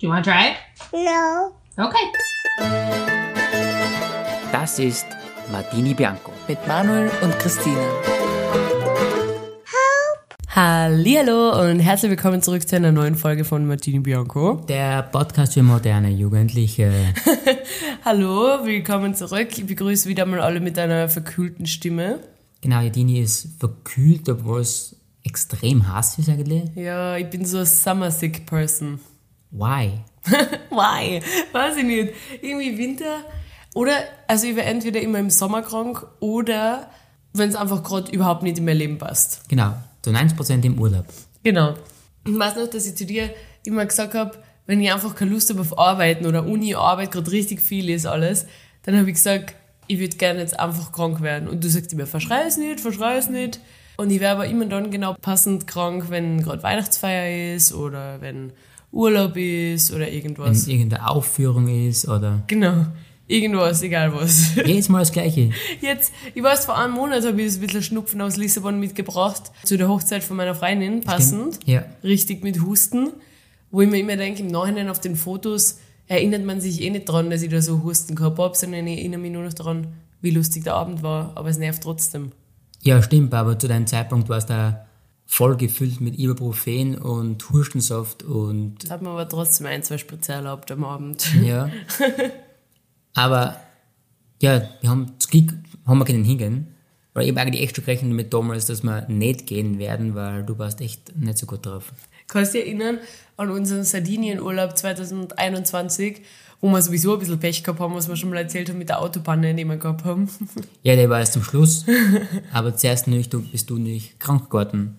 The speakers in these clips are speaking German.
Do you want to try it? No. Okay. Das ist Martini Bianco. mit Manuel und Christine. Hallo und herzlich willkommen zurück zu einer neuen Folge von Martini Bianco. Der Podcast für moderne Jugendliche. Hallo, willkommen zurück. Ich begrüße wieder mal alle mit einer verkühlten Stimme. Genau, Edini ist verkühlt, obwohl es extrem heiß ist eigentlich. Ja, ich bin so ein summer sick person. Why? Why? Weiß ich nicht. Irgendwie Winter oder also ich wäre entweder immer im Sommer krank oder wenn es einfach gerade überhaupt nicht in mein Leben passt. Genau, zu 90% im Urlaub. Genau. Ich weiß noch, dass ich zu dir immer gesagt habe, wenn ich einfach keine Lust habe auf Arbeiten oder Uni-Arbeit gerade richtig viel ist alles, dann habe ich gesagt, ich würde gerne jetzt einfach krank werden. Und du sagst immer, verschrei es nicht, verschrei es nicht. Und ich wäre aber immer dann genau passend krank, wenn gerade Weihnachtsfeier ist oder wenn Urlaub ist oder Wenn irgendwas. es irgendeine Aufführung ist oder... Genau. Irgendwas, egal was. Jedes Mal das Gleiche. Jetzt, ich weiß, vor einem Monat habe ich ein bisschen Schnupfen aus Lissabon mitgebracht, zu der Hochzeit von meiner Freundin, passend. Ja. Richtig mit Husten. Wo ich mir immer denke, im Nachhinein auf den Fotos erinnert man sich eh nicht dran, dass ich da so Husten gehabt habe, sondern ich erinnere mich nur noch daran, wie lustig der Abend war. Aber es nervt trotzdem. Ja, stimmt, aber zu deinem Zeitpunkt war es da voll gefüllt mit Ibuprofen und Hustensaft und Das hat mir aber trotzdem ein, zwei Spritze erlaubt am Abend. Ja. Aber ja, wir haben zu Glück haben wir können hingehen. Weil ich habe eigentlich echt schon gerechnet mit damals, dass wir nicht gehen werden, weil du warst echt nicht so gut drauf. Kannst du dich erinnern an unseren Sardinienurlaub 2021, wo wir sowieso ein bisschen Pech gehabt haben, was wir schon mal erzählt haben mit der Autopanne, die wir gehabt haben? Ja, der war erst zum Schluss. aber zuerst nicht, du bist du nicht krank geworden.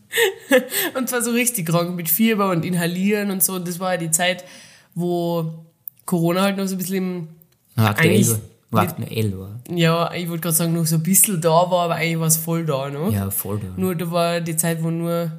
Und zwar so richtig krank mit Fieber und Inhalieren und so. Und das war ja die Zeit, wo Corona halt noch so ein bisschen im, aktuell, Eigentlich war, mit- aktuell war. ja, ich wollte gerade sagen, noch so ein bisschen da war, aber eigentlich war es voll da, ne? Ja, voll da. Nur da war die Zeit, wo nur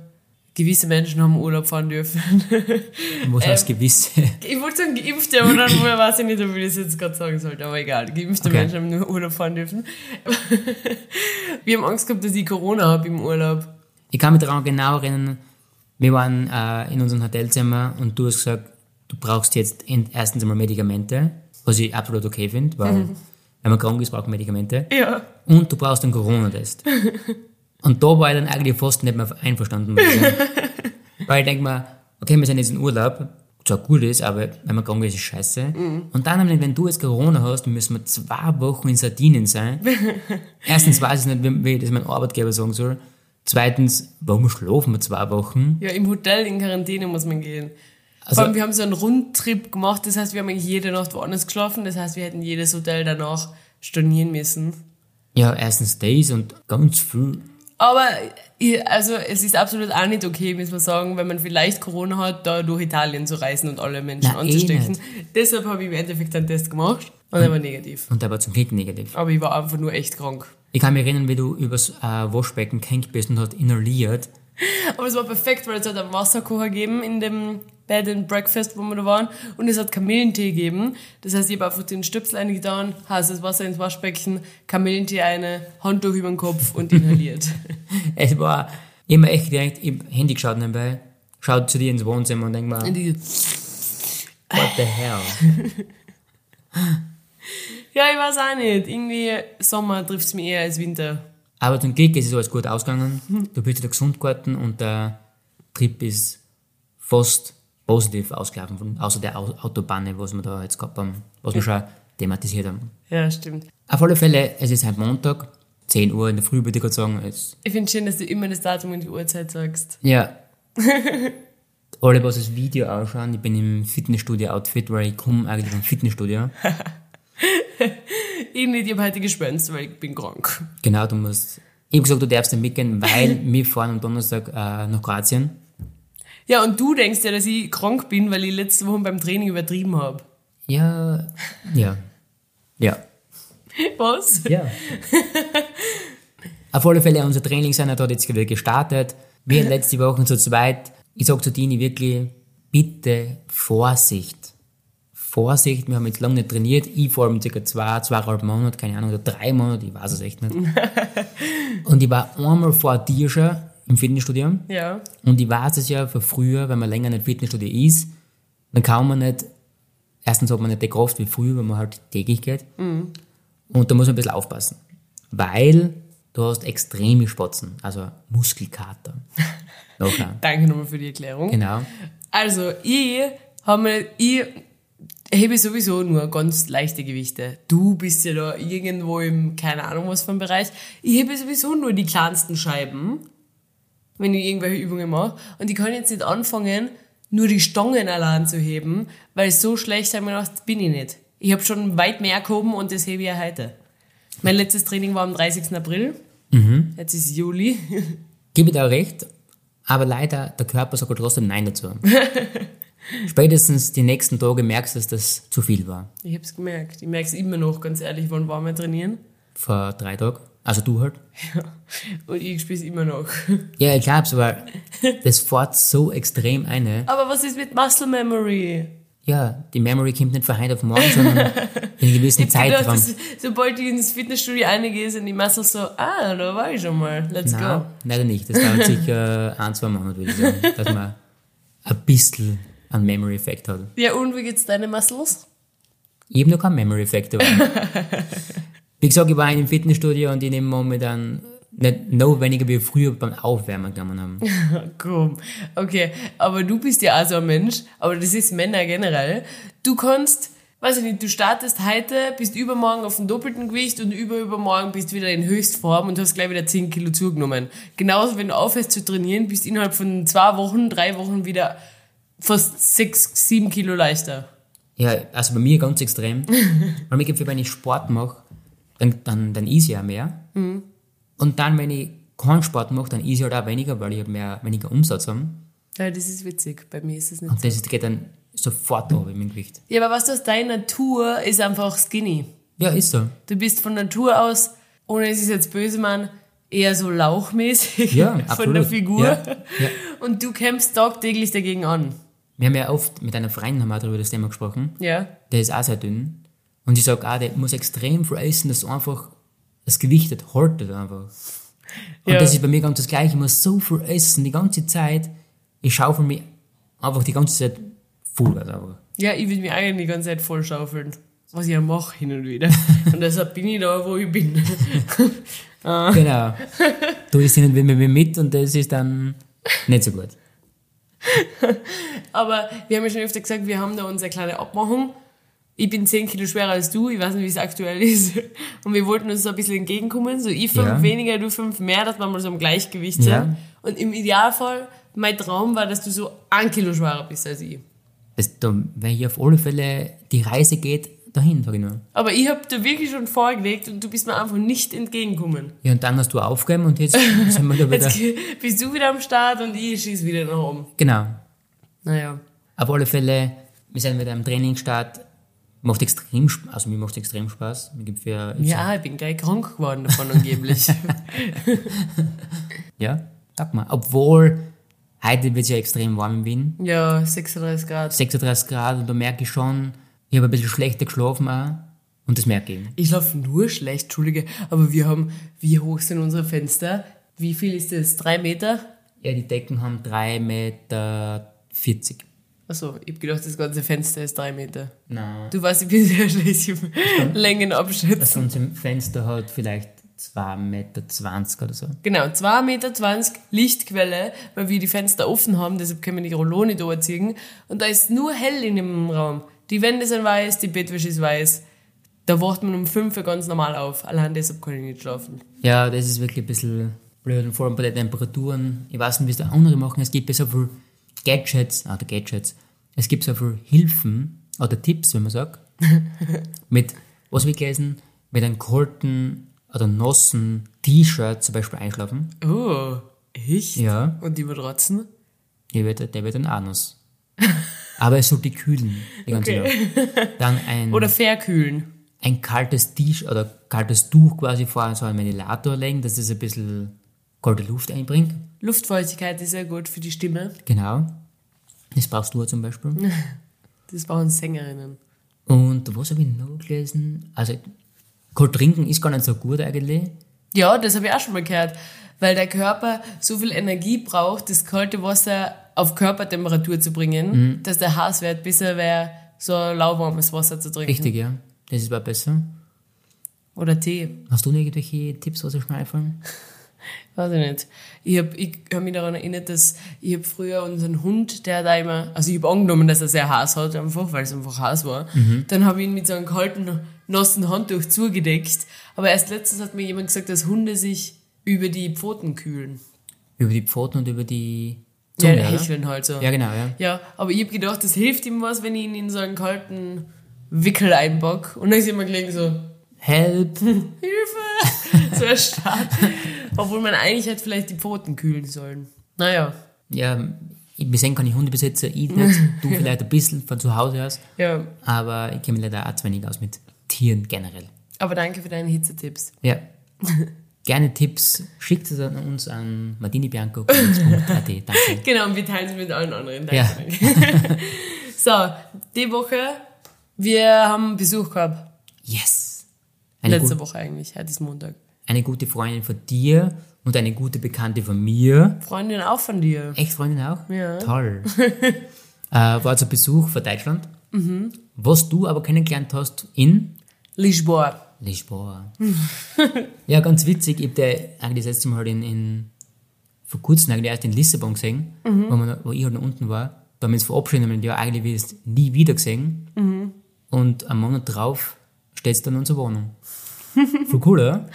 gewisse Menschen haben Urlaub fahren dürfen. Was heißt gewisse? ich wollte sagen Geimpfte, aber dann weiß ich nicht, ob ich das jetzt gerade sagen sollte, aber egal. Geimpfte Okay. Menschen haben nur Urlaub fahren dürfen. Wir haben Angst gehabt, dass ich Corona habe im Urlaub. Ich kann mich daran genau erinnern, wir waren äh, in unserem Hotelzimmer und du hast gesagt, du brauchst jetzt erstens einmal Medikamente, was ich absolut okay finde, weil wenn man krank ist, braucht man Medikamente. Ja. Und du brauchst einen Corona-Test. Und da war ich dann eigentlich fast nicht mehr einverstanden. Sagen. Weil ich denke mir, okay, wir sind jetzt in Urlaub, zwar gut ist, aber wenn man krank ist, ist es scheiße. Und dann, nämlich, wenn du jetzt Corona hast, müssen wir zwei Wochen in Sardinien sein. Erstens weiß ich nicht, wie, ich das meinem Arbeitgeber sagen soll. Zweitens, warum schlafen wir zwei Wochen? Ja, im Hotel in Quarantäne muss man gehen. Also- Vor allem, wir haben so einen Rundtrip gemacht, das heißt, wir haben eigentlich jede Nacht woanders geschlafen, das heißt, wir hätten jedes Hotel danach stornieren müssen. Ja, erstens das und ganz viel. Aber also es ist absolut auch nicht okay, muss man sagen, wenn man vielleicht Corona hat, da durch Italien zu reisen und alle Menschen Na, eh anzustecken. Deshalb habe ich im Endeffekt einen Test gemacht und er war negativ. Und der war zum Glück negativ. Aber ich war einfach nur echt krank. Ich kann mich erinnern, wie du übers äh, Waschbecken gehängt bist und hast inhaliert. Aber es war perfekt, weil es hat einen Wasserkocher gegeben in dem Bed and Breakfast, wo wir da waren. Und es hat Kamillentee gegeben. Das heißt, ich habe einfach den Stöpsel eingetan, heißes Wasser ins Waschbecken, Kamillentee eine, Handtuch über den Kopf und inhaliert. Es war immer echt gedacht, ich hab Handy geschaut nebenbei, schaut zu dir ins Wohnzimmer und denk mal, what the hell? ja, ich weiß auch nicht. Irgendwie Sommer trifft es mich eher als Winter. Aber zum Glück ist es alles gut ausgegangen. Du bist wieder gesund geworden und der Trip ist fast positiv ausgelaufen, von, außer der Au- Autobahn, was wir da jetzt gehabt haben, was wir schon thematisiert haben. Ja, stimmt. Auf alle Fälle, es ist heute Montag, 10 Uhr in der Früh, würde ich gerade sagen. Es, Ich finde schön, dass du immer das Datum und die Uhrzeit sagst. ja. Alle, was das Video anschauen, ich bin im Fitnessstudio-Outfit, weil ich komme eigentlich vom Fitnessstudio. Ich nicht, ich habe heute geschwänzt, weil ich bin krank. Genau, du musst. Ich habe gesagt, du darfst nicht mitgehen, weil wir fahren am Donnerstag äh, nach Kroatien. Ja, und du denkst ja, dass ich krank bin, weil ich letzte Woche beim Training übertrieben habe. Ja, ja, ja, Was? ja. Auf alle Fälle, unser Trainingseinheit hat jetzt wieder gestartet. Wir letzte Woche zu zweit. Ich sag zu Dini wirklich, bitte Vorsicht. Vorsicht, wir haben jetzt lange nicht trainiert. Ich vor allem circa zwei, zweieinhalb Monate, keine Ahnung, oder drei Monate, ich weiß es echt nicht. Und ich war einmal vor dir schon im Fitnessstudio. Ja. Und ich weiß es ja von früher, wenn man länger nicht Fitnessstudio ist, dann kann man nicht, erstens hat man nicht die Kraft wie früher, wenn man halt täglich geht. Und da muss man ein bisschen aufpassen. Weil du hast extreme Spatzen, also Muskelkater. Nachher. Danke nochmal für die Erklärung. Genau. Also, ich habe ich hebe sowieso nur ganz leichte Gewichte. Du bist ja da irgendwo im, keine Ahnung was für Bereich. Ich hebe sowieso nur die kleinsten Scheiben, wenn ich irgendwelche Übungen mache. Und ich kann jetzt nicht anfangen, nur die Stangen allein zu heben, weil so schlecht habe ich mir gedacht, bin ich nicht. Ich habe schon weit mehr gehoben und das hebe ich ja heute. Mein letztes Training war am 30. April. Jetzt ist Juli. Gebe dir auch recht, aber leider, der Körper sagt trotzdem Nein dazu. Spätestens die nächsten Tage merkst du, dass das zu viel war. Ich habe es gemerkt. Ich merke es immer noch, ganz ehrlich, wann waren wir trainieren? Vor drei Tagen. Also du halt. Und ich spiele es immer noch. Ja, ich glaub's, aber das fährt so extrem eine. Aber was ist mit Muscle Memory? Ja, die Memory kommt nicht von heute auf morgen, sondern in einem gewissen Zeitraum. sobald ich ins Fitnessstudio eingehe, sind die Muscles so, ah, da war ich schon mal, let's Nein, go. leider nicht. Das dauert sicher ein, zwei Monate, würde ich sagen, dass man ein bisschen einen Memory-Effekt hat. Ja, und wie geht's deine Muscles? Ich habe noch keinen Memory-Effekt. Wie gesagt, ich war in einem Fitnessstudio und ich nehme momentan nicht noch weniger wie früher beim Aufwärmen genommen haben. Komm, okay, aber du bist ja auch so ein Mensch, aber das ist Männer generell. Du kannst, weiß ich nicht, du startest heute, bist übermorgen auf dem doppelten Gewicht und überübermorgen bist wieder in Höchstform und hast gleich wieder 10 Kilo zugenommen. Genauso, wenn du aufhörst zu trainieren, bist innerhalb von zwei Wochen, drei Wochen wieder fast 6, 7 Kilo leichter. Ja, also bei mir ganz extrem. Weil mir gibt, wenn ich Sport mache, dann, dann, dann ist ja mehr. Und dann, wenn ich keinen Sport mache, dann ist ich halt auch weniger, weil ich halt mehr, weniger Umsatz habe. Ja, das ist witzig. Bei mir ist es nicht Und das geht dann sofort runter mit dem Gewicht. Ja, aber was du aus deiner Natur ist einfach skinny. Ja, ist so. Du bist von Natur aus, ohne es ist jetzt böse, Mann, eher so lauchmäßig Ja, von absolut. der Figur. Ja, ja. Und du kämpfst tagtäglich dagegen an. Wir haben ja oft mit einer Freundin haben wir darüber das Thema gesprochen. Ja. Der ist auch sehr dünn. Und ich sage auch, der muss extrem viel essen, dass einfach das Gewicht nicht haltet einfach. Und Ja. das ist bei mir ganz das Gleiche. Ich muss so viel essen die ganze Zeit. Ich schaufel mich einfach die ganze Zeit voll. Also. Ja, ich will mich eigentlich die ganze Zeit voll schaufeln. Was ich ja mache hin und wieder. Und deshalb bin ich da, wo ich bin. Genau. Du isst nicht mit mir mit und das ist dann nicht so gut. Aber wir haben ja schon öfter gesagt, wir haben da unsere kleine Abmachung. Ich bin 10 Kilo schwerer als du, ich weiß nicht, wie es aktuell ist. Und wir wollten uns so ein bisschen entgegenkommen. So ich fünf Ja. weniger, du fünf mehr, dass wir mal so im Gleichgewicht sind. Ja. Und im Idealfall, mein Traum war, dass du so ein Kilo schwerer bist als ich. Das, da, wenn hier auf alle Fälle die Reise geht, dahin, sag ich nur. Aber ich habe da wirklich schon vorgelegt und du bist mir einfach nicht entgegengekommen. Ja, und dann hast du aufgegeben und jetzt sind wir da wieder. Jetzt bist du wieder am Start und ich schieß wieder nach oben. Genau. Naja. Auf alle Fälle, wir sind wieder am Trainingsstart. Macht extrem Spaß, also mir macht extrem Spaß. Mir gibt für, Ja, ich bin gleich krank geworden davon angeblich. ja, sag mal. Obwohl, heute wird es ja extrem warm in Wien. ja, 36 Grad. 36 Grad und da merke ich schon, ich habe ein bisschen schlechter geschlafen auch. Und das merke ich. Ich laufe nur schlecht, Entschuldige, aber wir haben, wie hoch sind unsere Fenster? Wie viel ist das? Drei Meter? Ja, die Decken haben 3,40 Meter. Achso, ich hab gedacht, das ganze Fenster ist drei Meter. Nein. Du weißt, ich bin sehr schlecht im Längen Das abschätzen. unser Fenster hat vielleicht 2,20 Meter oder so. Genau, 2,20 Meter Lichtquelle, weil wir die Fenster offen haben, deshalb können wir die Rollo nicht überziehen. Und da ist nur hell in dem Raum. Die Wände sind weiß, die Bettwäsche ist weiß. Da wacht man um 5 Uhr ganz normal auf. Allein deshalb kann ich nicht schlafen. Ja, das ist wirklich ein bisschen blöd. Und vor allem bei den Temperaturen. Ich weiß nicht, wie es da andere machen. Es gibt ja so viel Gadgets, ah, der Gadgets. Es gibt so viel Hilfen oder Tipps, wenn man sagt. mit, was wir gelesen, mit einem kalten oder nassen T-Shirt zum Beispiel einschlafen. Oh, echt? Ja. Und die Matratzen? Der wird, der wird ein Anus. Aber es sollte kühlen, die ganze Okay. Nacht. Dann ein, Oder verkühlen. ein kaltes T-Shirt oder kaltes Tuch quasi vor so einen Ventilator legen, dass es ein bisschen kalte Luft einbringt. Luftfeuchtigkeit ist sehr gut für die Stimme. Genau. Das brauchst du zum Beispiel. Das brauchen Sängerinnen. Und was habe ich noch gelesen? Also, kalt trinken ist gar nicht so gut eigentlich. Ja, das habe ich auch schon mal gehört. Weil der Körper so viel Energie braucht, das kalte Wasser auf Körpertemperatur zu bringen, dass der Haarwert besser wäre, so lauwarmes Wasser zu trinken. Richtig, ja. Das ist besser. Oder Tee. Hast du irgendwelche Tipps, was dir schon einfallen? Weiß ich nicht. Ich habe ich hab mich daran erinnert, dass ich hab früher unseren Hund, der da immer, also ich habe angenommen, dass er sehr heiß hat, einfach, weil es einfach heiß war. Dann habe ich ihn mit so einem kalten, nassen Handtuch zugedeckt. Aber erst letztens hat mir jemand gesagt, dass Hunde sich über die Pfoten kühlen. Über die Pfoten und über die Ja, Zunge, oder? hecheln halt so. Ja, genau, ja. Ja, aber ich habe gedacht, das hilft ihm was, wenn ich ihn in so einen kalten Wickel einpack. Und dann ist immer gleich so, Help! Hilfe! so erstarrt. Obwohl man eigentlich hätte vielleicht die Pfoten kühlen sollen. Naja, Ja, sehen kann ich Hundebesitzer, ich nicht. Du vielleicht ein bisschen von zu Hause aus. ja. Aber ich kenne mich leider auch zu wenig aus mit Tieren generell. Aber danke für deine Hitzetipps. Ja. Gerne Tipps, schickt es an uns an martinibianco.at. Danke. Genau, und wir teilen es mit allen anderen. Ja. Danke. so, die Woche, wir haben Besuch gehabt. Yes! Eine, Letzte Woche eigentlich, heute ist Montag. Eine gute Freundin von dir und eine gute Bekannte von mir. Freundin auch von dir. Echt Freundin auch? Ja. Toll. äh, war zu Besuch von Deutschland. Mhm. Was du aber kennengelernt hast in Lisboa. Lisboa. ja, ganz witzig. Ich habe der eigentlich das letzte Mal in, in vor kurzem eigentlich erst in Lissabon gesehen, Mhm. wo, man, wo ich halt noch unten war. Da haben wir uns verabschiedet und ja eigentlich es nie wieder gesehen. Mhm. Und am Monat drauf steht es dann in unserer Wohnung. Voll cool, oder?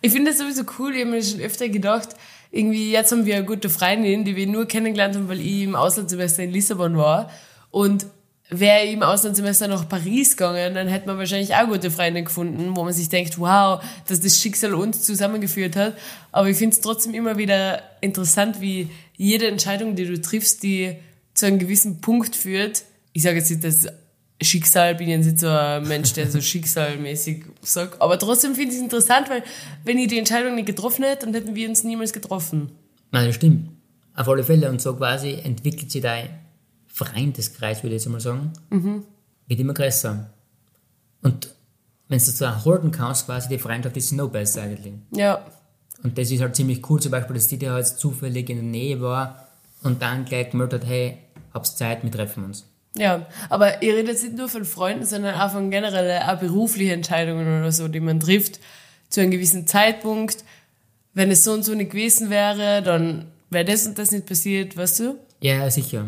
Ich finde das sowieso cool, ich habe mir schon öfter gedacht, irgendwie jetzt haben wir eine gute Freundin, die wir nur kennengelernt haben, weil ich im Auslandssemester in Lissabon war. Und wäre ich im Auslandssemester nach Paris gegangen, dann hätte man wahrscheinlich auch gute Freunde gefunden, wo man sich denkt, wow, dass das Schicksal uns zusammengeführt hat. Aber ich finde es trotzdem immer wieder interessant, wie jede Entscheidung, die du triffst, die zu einem gewissen Punkt führt. Ich sage jetzt nicht, dass Schicksal, bin jetzt nicht so ein Mensch, der so schicksalmäßig sagt. Aber trotzdem finde ich es interessant, weil wenn ich die Entscheidung nicht getroffen hätte, dann hätten wir uns niemals getroffen. Nein, das stimmt. Auf alle Fälle. Und so quasi entwickelt sich dein Freundeskreis, würde ich jetzt mal sagen, wird immer größer. Und wenn du so halten kannst, quasi die Freundschaft ist noch besser eigentlich. Ja, Und das ist halt ziemlich cool, zum Beispiel, dass die da jetzt zufällig in der Nähe war und dann gleich gemeldet hat, hey, hab's Zeit, wir treffen uns. Ja. Aber ihr redet nicht nur von Freunden, sondern auch von generell auch berufliche Entscheidungen oder so, die man trifft zu einem gewissen Zeitpunkt. Wenn es so und so nicht gewesen wäre, dann wäre das und das nicht passiert, weißt du? Ja, sicher.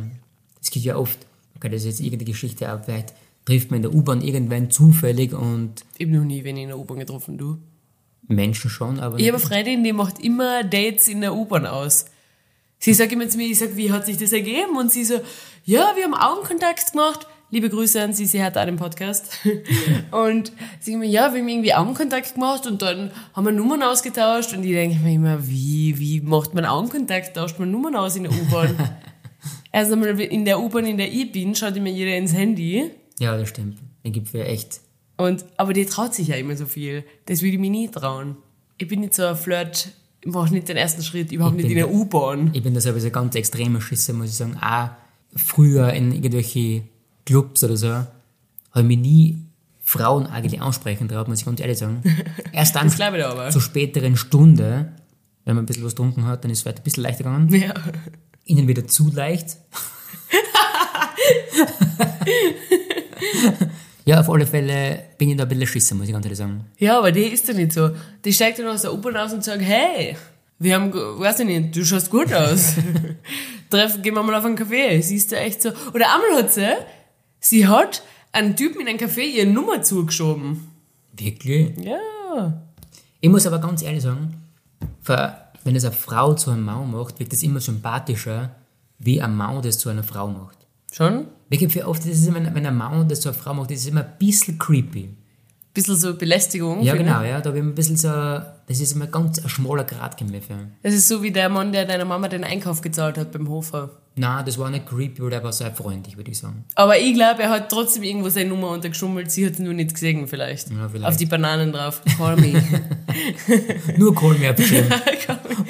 Das geht ja oft. Okay, das ist jetzt irgendeine Geschichte, aber vielleicht trifft man in der U-Bahn irgendwann zufällig und Ich habe noch nie wen in der U-Bahn getroffen, du. Menschen schon, aber Ich habe eine Freundin, die macht immer Dates in der U-Bahn aus. Sie sagt immer zu mir, ich sag, wie hat sich das ergeben? Und sie so, ja, wir haben Augenkontakt gemacht. Liebe Grüße an sie, sie hat auch den Podcast. und sie immer, ja, wir haben irgendwie Augenkontakt gemacht und dann haben wir Nummern ausgetauscht und ich denke mir immer, wie, wie macht man Augenkontakt? Tauscht man Nummern aus in der U-Bahn? Erst einmal in der U-Bahn, in der ich bin, schaut immer jeder ins Handy. ja, das stimmt. Den gibt es echt. Und, aber die traut sich ja immer so viel. Das würde ich mir nie trauen. Ich bin nicht so ein Flirt, ich mache nicht den ersten Schritt, überhaupt Ich nicht in der U-Bahn. Ich bin da selber so ganz extremer Schisser, muss ich sagen. Auch früher in irgendwelche Clubs oder so, habe ich mich nie Frauen eigentlich ansprechen traut, muss ich ganz ehrlich sagen. Erst dann zur späteren Stunde, wenn man ein bisschen was getrunken hat, dann ist es vielleicht ein bisschen leichter gegangen. Ja. Ihnen wieder zu leicht. ja, auf alle Fälle bin ich da ein bisschen Schisser, muss ich ganz ehrlich sagen. ja, aber die ist doch nicht so. Die steigt dann aus der U-Bahn aus und sagt, hey, wir haben, weiß ich nicht, du schaust gut aus. Treffen, gehen wir mal auf einen Kaffee. Siehst du echt so. Oder einmal hat sie, sie hat einen Typen in ein Café ihre Nummer zugeschoben. Wirklich? Ja. Ich muss aber ganz ehrlich sagen, wenn es eine Frau zu einem Mann macht, wirkt es immer sympathischer, wie ein Mann das zu einer Frau macht. Schon? Wirklich oft, ist, immer, wenn ein Mann das zu einer Frau macht, das ist immer ein bisschen creepy. Bisschen so Belästigung. Ja, genau, ja, da habe ich ein bisschen so, das ist immer ganz ein schmaler Grad gemäß für. Das ist so wie der Mann, der deiner Mama den Einkauf gezahlt hat beim Hofer. Nein, das war nicht creepy, weil der war sehr freundlich, würde ich sagen. Aber ich glaube, er hat trotzdem irgendwo seine Nummer untergeschummelt. Sie hat es nur nicht gesehen, vielleicht. Ja, vielleicht. Auf die Bananen drauf. Call me. Nur Kohl mehr bestimmt.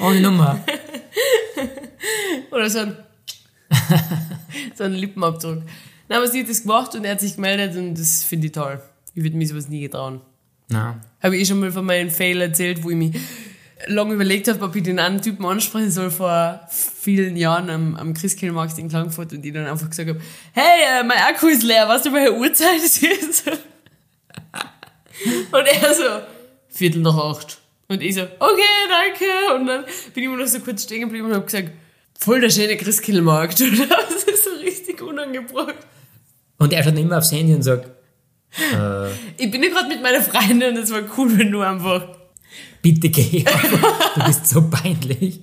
Ohne Nummer. Oder so ein, so ein Lippenabdruck. Na, aber sie hat das gemacht und er hat sich gemeldet und das finde ich toll. Ich würde mir sowas nie getrauen. Nein. Habe ich eh schon mal von meinem Fail erzählt, wo ich mich lange überlegt habe, ob ich den einen Typen ansprechen soll vor vielen Jahren am, am Christkindlmarkt in Klagenfurt und ich dann einfach gesagt habe, hey, äh, mein Akku ist leer, weißt du, welche Uhrzeit es ist? und er so, Viertel nach acht. Und ich so, okay, danke. Und dann bin ich immer noch so kurz stehen geblieben und habe gesagt, voll der schöne Christkindlmarkt. Und das ist so richtig unangebracht. Und er schaut immer aufs Handy und sagt, äh, Ich bin ja gerade mit meiner Freundin und es war cool, wenn du einfach bitte geh. Du bist so peinlich.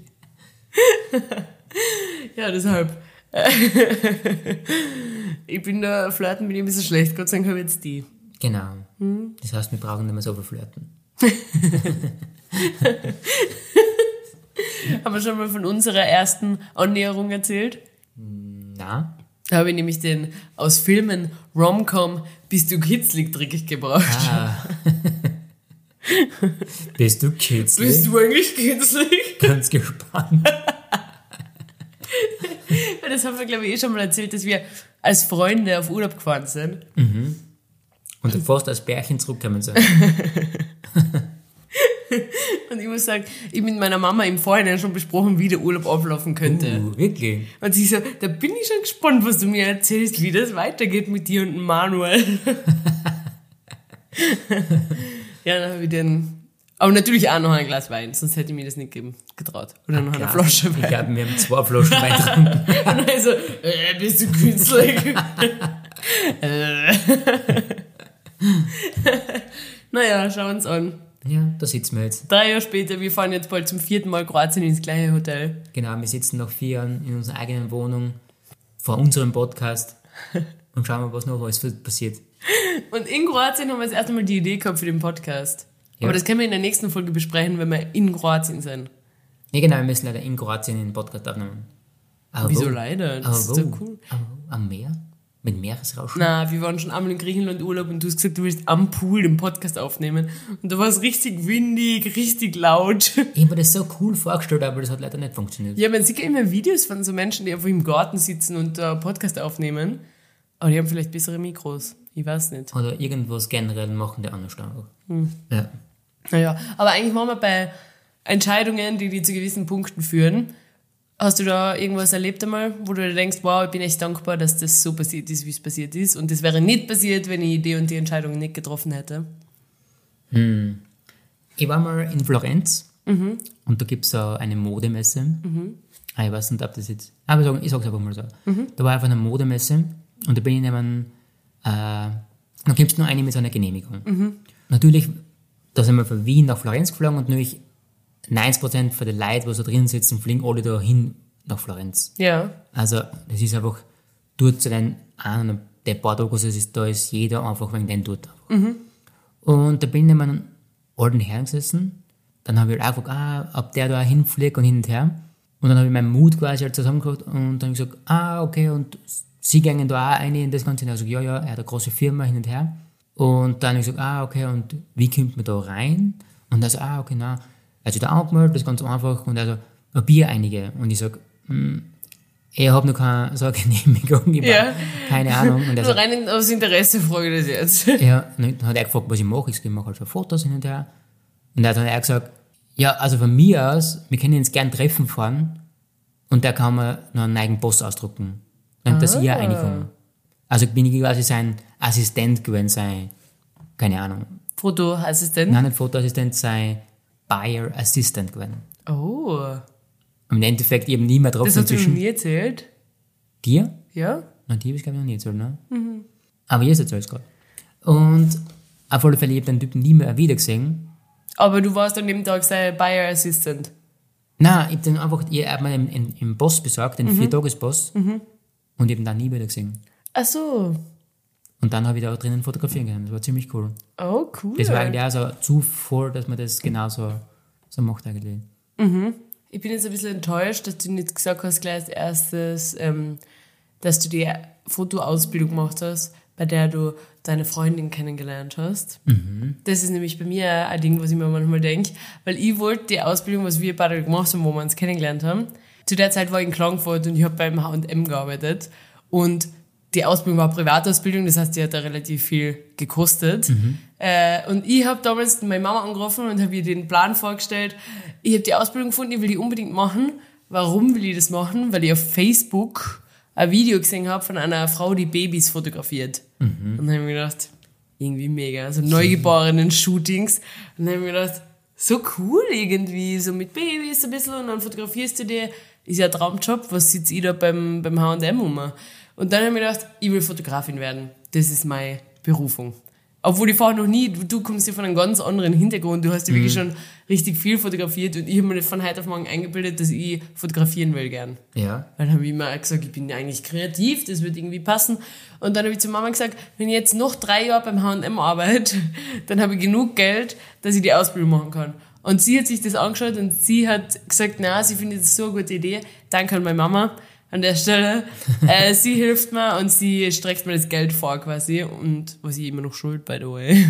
Ja, deshalb. ich bin da, flirten bin ich ein bisschen schlecht, Gott sei Dank habe ich jetzt die. Genau. Hm? Das heißt, wir brauchen nicht mehr so viel flirten. Haben wir schon mal von unserer ersten Annäherung erzählt? Na? Da habe ich nämlich den aus Filmen Rom-Com Bist du kitzlig Trick gebraucht. Ah. Bist du kitzlig? Bist du eigentlich kitzlig? Ganz gespannt. Das haben wir, glaube ich, eh schon mal erzählt, dass wir als Freunde auf Urlaub gefahren sind. Und fast als Bärchen zurückkommen sein. Und ich muss sagen, ich mit meiner Mama im Vorhinein schon besprochen, wie der Urlaub ablaufen könnte. Uh, wirklich? Und sie so, da bin ich schon gespannt, was du mir erzählst, wie das weitergeht mit dir und Manuel. ja, dann habe ich den. Aber natürlich auch noch ein Glas Wein, sonst hätte ich mir das nicht geben, getraut. Oder noch eine Klar. Flasche Ich Wein. glaube, wir haben zwei Flaschen Wein getrunken. Und dann so, äh, bist du künstlich? Äh. naja, schau uns an. Ja, da sitzen wir jetzt. Drei Jahre später, wir fahren jetzt bald zum vierten Mal Kroatien ins gleiche Hotel. Genau, wir sitzen nach vier Jahren in unserer eigenen Wohnung vor unserem Podcast und schauen mal, was noch alles passiert. Und in Kroatien haben wir jetzt erst einmal die Idee gehabt für den Podcast. Ja. Aber das können wir in der nächsten Folge besprechen, wenn wir in Kroatien sind. Ja, genau, wir müssen leider in Kroatien den Podcast aufnehmen. Aber Wieso wo? leider? Das Aber ist wo? so cool. Aber? Am Meer? Mit Meeresrauschen? Na, wir waren schon einmal in Griechenland Urlaub und du hast gesagt, du willst am Pool den Podcast aufnehmen. Und da war es richtig windig, richtig laut. Ich habe mir das so cool vorgestellt, aber das hat leider nicht funktioniert. Ja, man sieht ja immer Videos von so Menschen, die einfach im Garten sitzen und äh, Podcast aufnehmen. Aber die haben vielleicht bessere Mikros. Ich weiß nicht. Oder irgendwas generell machen die anders einfach. Ja. Naja, aber eigentlich machen wir bei Entscheidungen, die die zu gewissen Punkten führen. Hast du da irgendwas erlebt einmal, wo du dir denkst, wow, ich bin echt dankbar, dass das so passiert ist, wie es passiert ist. Und das wäre nicht passiert, wenn ich die und die Entscheidung nicht getroffen hätte. Ich war mal in Florenz und da gibt es so eine Modemesse. Ah, Ich weiß nicht, ob das jetzt. Aber ich sage ich sag's einfach mal so. Da war einfach eine Modemesse und da bin ich neben. Äh, da gibt es nur eine mit so einer Genehmigung. Natürlich, da sind wir von Wien nach Florenz geflogen und natürlich 90% von den Leuten, die da drin sitzen, fliegen alle da hin nach Florenz. Ja. Also, das ist einfach dort zu den einen, der paar Tage, es ist, da ist jeder einfach wegen dem dort. Und da bin ich neben einem alten Herrn gesessen. Dann habe ich halt auch gefragt, ah, ob der da hinfliegt und hin und her. Und dann habe ich meinen Mut quasi halt zusammengebracht und dann habe ich gesagt, ah, okay, und Sie gehen da auch rein in das Ganze. Und er gesagt, ja, ja, er hat eine große Firma hin und her. Und dann habe ich gesagt, ah, okay, und wie kommt man da rein? Und er so, ah, okay, na, hat sich da angemeldet, das ist ganz einfach. Und er so, ein Bier einige. Und ich sage, ich habe noch keine so eine Genehmigung, ich Ja. keine Ahnung. Und Also so, rein aus Interesse frage ich das jetzt. ja, und dann hat er gefragt, was ich mache. Ich mache halt so Fotos hin und her. Und er hat dann er gesagt, ja, also von mir aus, wir können uns gern treffen fahren und da kann man noch einen eigenen Post ausdrucken. Und dass ich reinkomme. Also bin ich quasi sein Assistent gewesen, sein, keine Ahnung, Fotoassistent. nein, nicht Fotoassistent, sein Buyer Assistant gewesen. Oh, im Endeffekt eben nie mehr drauf das hast du mir zwischen erzählt. dir Ja? Nein, die habe ich glaube ich noch nie erzählt, ne? Aber jetzt erzähl es gerade. Und auf alle Fälle, ich habe den Typen nie mehr wieder gesehen. Aber du warst an dem Tag sein Buyer Assistant. Nein, ich habe den einfach, ich habe mir im, im, im Boss besorgt, den Vier-Tages-Boss. Und eben dann nie wieder gesehen. Ach so. Und dann habe ich da drinnen fotografieren können. Das war ziemlich cool. Oh, cool. Das war eigentlich auch so Zufall, dass man das genauso so macht eigentlich. Ich bin jetzt ein bisschen enttäuscht, dass du nicht gesagt hast, gleich als erstes, ähm, dass du die Fotoausbildung gemacht hast, bei der du deine Freundin kennengelernt hast. Das ist nämlich bei mir ein Ding, was ich mir manchmal denke, weil ich wollte die Ausbildung, was wir beide gemacht haben, wo wir uns kennengelernt haben. Zu der Zeit war ich in Klagenfurt und ich habe beim H&M gearbeitet und die Ausbildung war Privatausbildung, das heißt, die hat da relativ viel gekostet. Äh, und ich habe damals meine Mama angerufen und habe ihr den Plan vorgestellt. Ich habe die Ausbildung gefunden, ich will die unbedingt machen. Warum will ich das machen? Weil ich auf Facebook ein Video gesehen habe von einer Frau, die Babys fotografiert. Und dann habe ich mir gedacht, irgendwie mega. Also neugeborenen Shootings. Und dann habe ich mir gedacht, so cool irgendwie, so mit Babys ein bisschen und dann fotografierst du die. Ist ja ein Traumjob, was sitze ich da beim, beim H&M um? Und dann habe ich mir gedacht, ich will Fotografin werden. Das ist meine Berufung. Obwohl ich vorher noch nie, du, kommst ja von einem ganz anderen Hintergrund, du hast ja wirklich schon richtig viel fotografiert und ich habe mir von heute auf morgen eingebildet, dass ich fotografieren will gern. Ja. Dann habe ich immer gesagt, ich bin ja eigentlich kreativ, das wird irgendwie passen. Und dann habe ich zu Mama gesagt, wenn ich jetzt noch drei Jahre beim H&M arbeite, dann habe ich genug Geld, dass ich die Ausbildung machen kann. Und sie hat sich das angeschaut und sie hat gesagt, na, sie findet das so eine gute Idee. Danke an meine Mama an der Stelle. äh, sie hilft mir und sie streckt mir das Geld vor quasi. Und was ich immer noch schuld, by the way.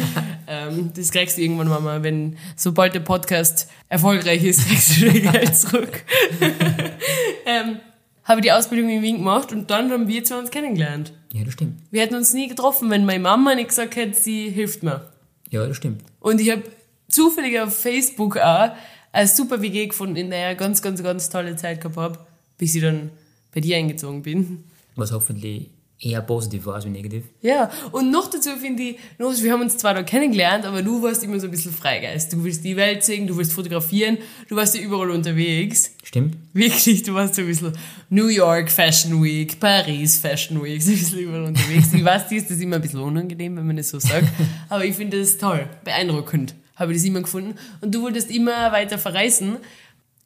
ähm, das kriegst du irgendwann, Mama, wenn sobald der Podcast erfolgreich ist, kriegst du das Geld zurück. ähm, habe die Ausbildung in Wien gemacht und dann haben wir zwei uns kennengelernt. Ja, das stimmt. Wir hätten uns nie getroffen, wenn meine Mama nicht gesagt hätte, sie hilft mir. Ja, das stimmt. Und ich habe zufällig auf Facebook auch eine super WG gefunden, in der ich eine ganz, ganz, ganz tolle Zeit gehabt habe, bis ich dann bei dir eingezogen bin. Was hoffentlich eher positiv war als negativ. Ja, und noch dazu finde ich, wir haben uns zwar da kennengelernt, aber du warst immer so ein bisschen Freigeist. Du willst die Welt sehen, du willst fotografieren, du warst ja überall unterwegs. Stimmt? Wirklich, du warst so ein bisschen New York Fashion Week, Paris Fashion Week, so ein bisschen überall unterwegs. Ich weiß, dir ist das immer ein bisschen unangenehm, wenn man das so sagt, aber ich finde das toll, beeindruckend, habe ich das immer gefunden. Und du wolltest immer weiter verreisen.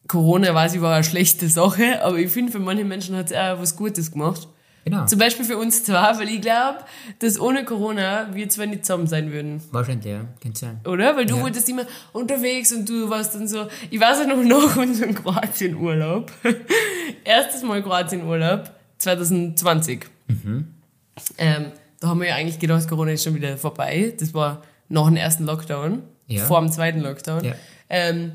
Corona, weiß ich, war eine schlechte Sache, aber ich finde, für manche Menschen hat es auch was Gutes gemacht. Genau. Zum Beispiel für uns zwar, weil ich glaube, dass ohne Corona wir zwar nicht zusammen sein würden. Wahrscheinlich, ja. Könnte sein. Oder? Weil du Ja. wolltest immer unterwegs und du warst dann so, ich weiß ja noch nach unserem Kroatien-Urlaub. Erstes Mal Kroatien-Urlaub 2020. Ähm, da haben wir ja eigentlich gedacht, Corona ist schon wieder vorbei. Das war nach dem ersten Lockdown, Ja. vor dem zweiten Lockdown. Ja. Ähm,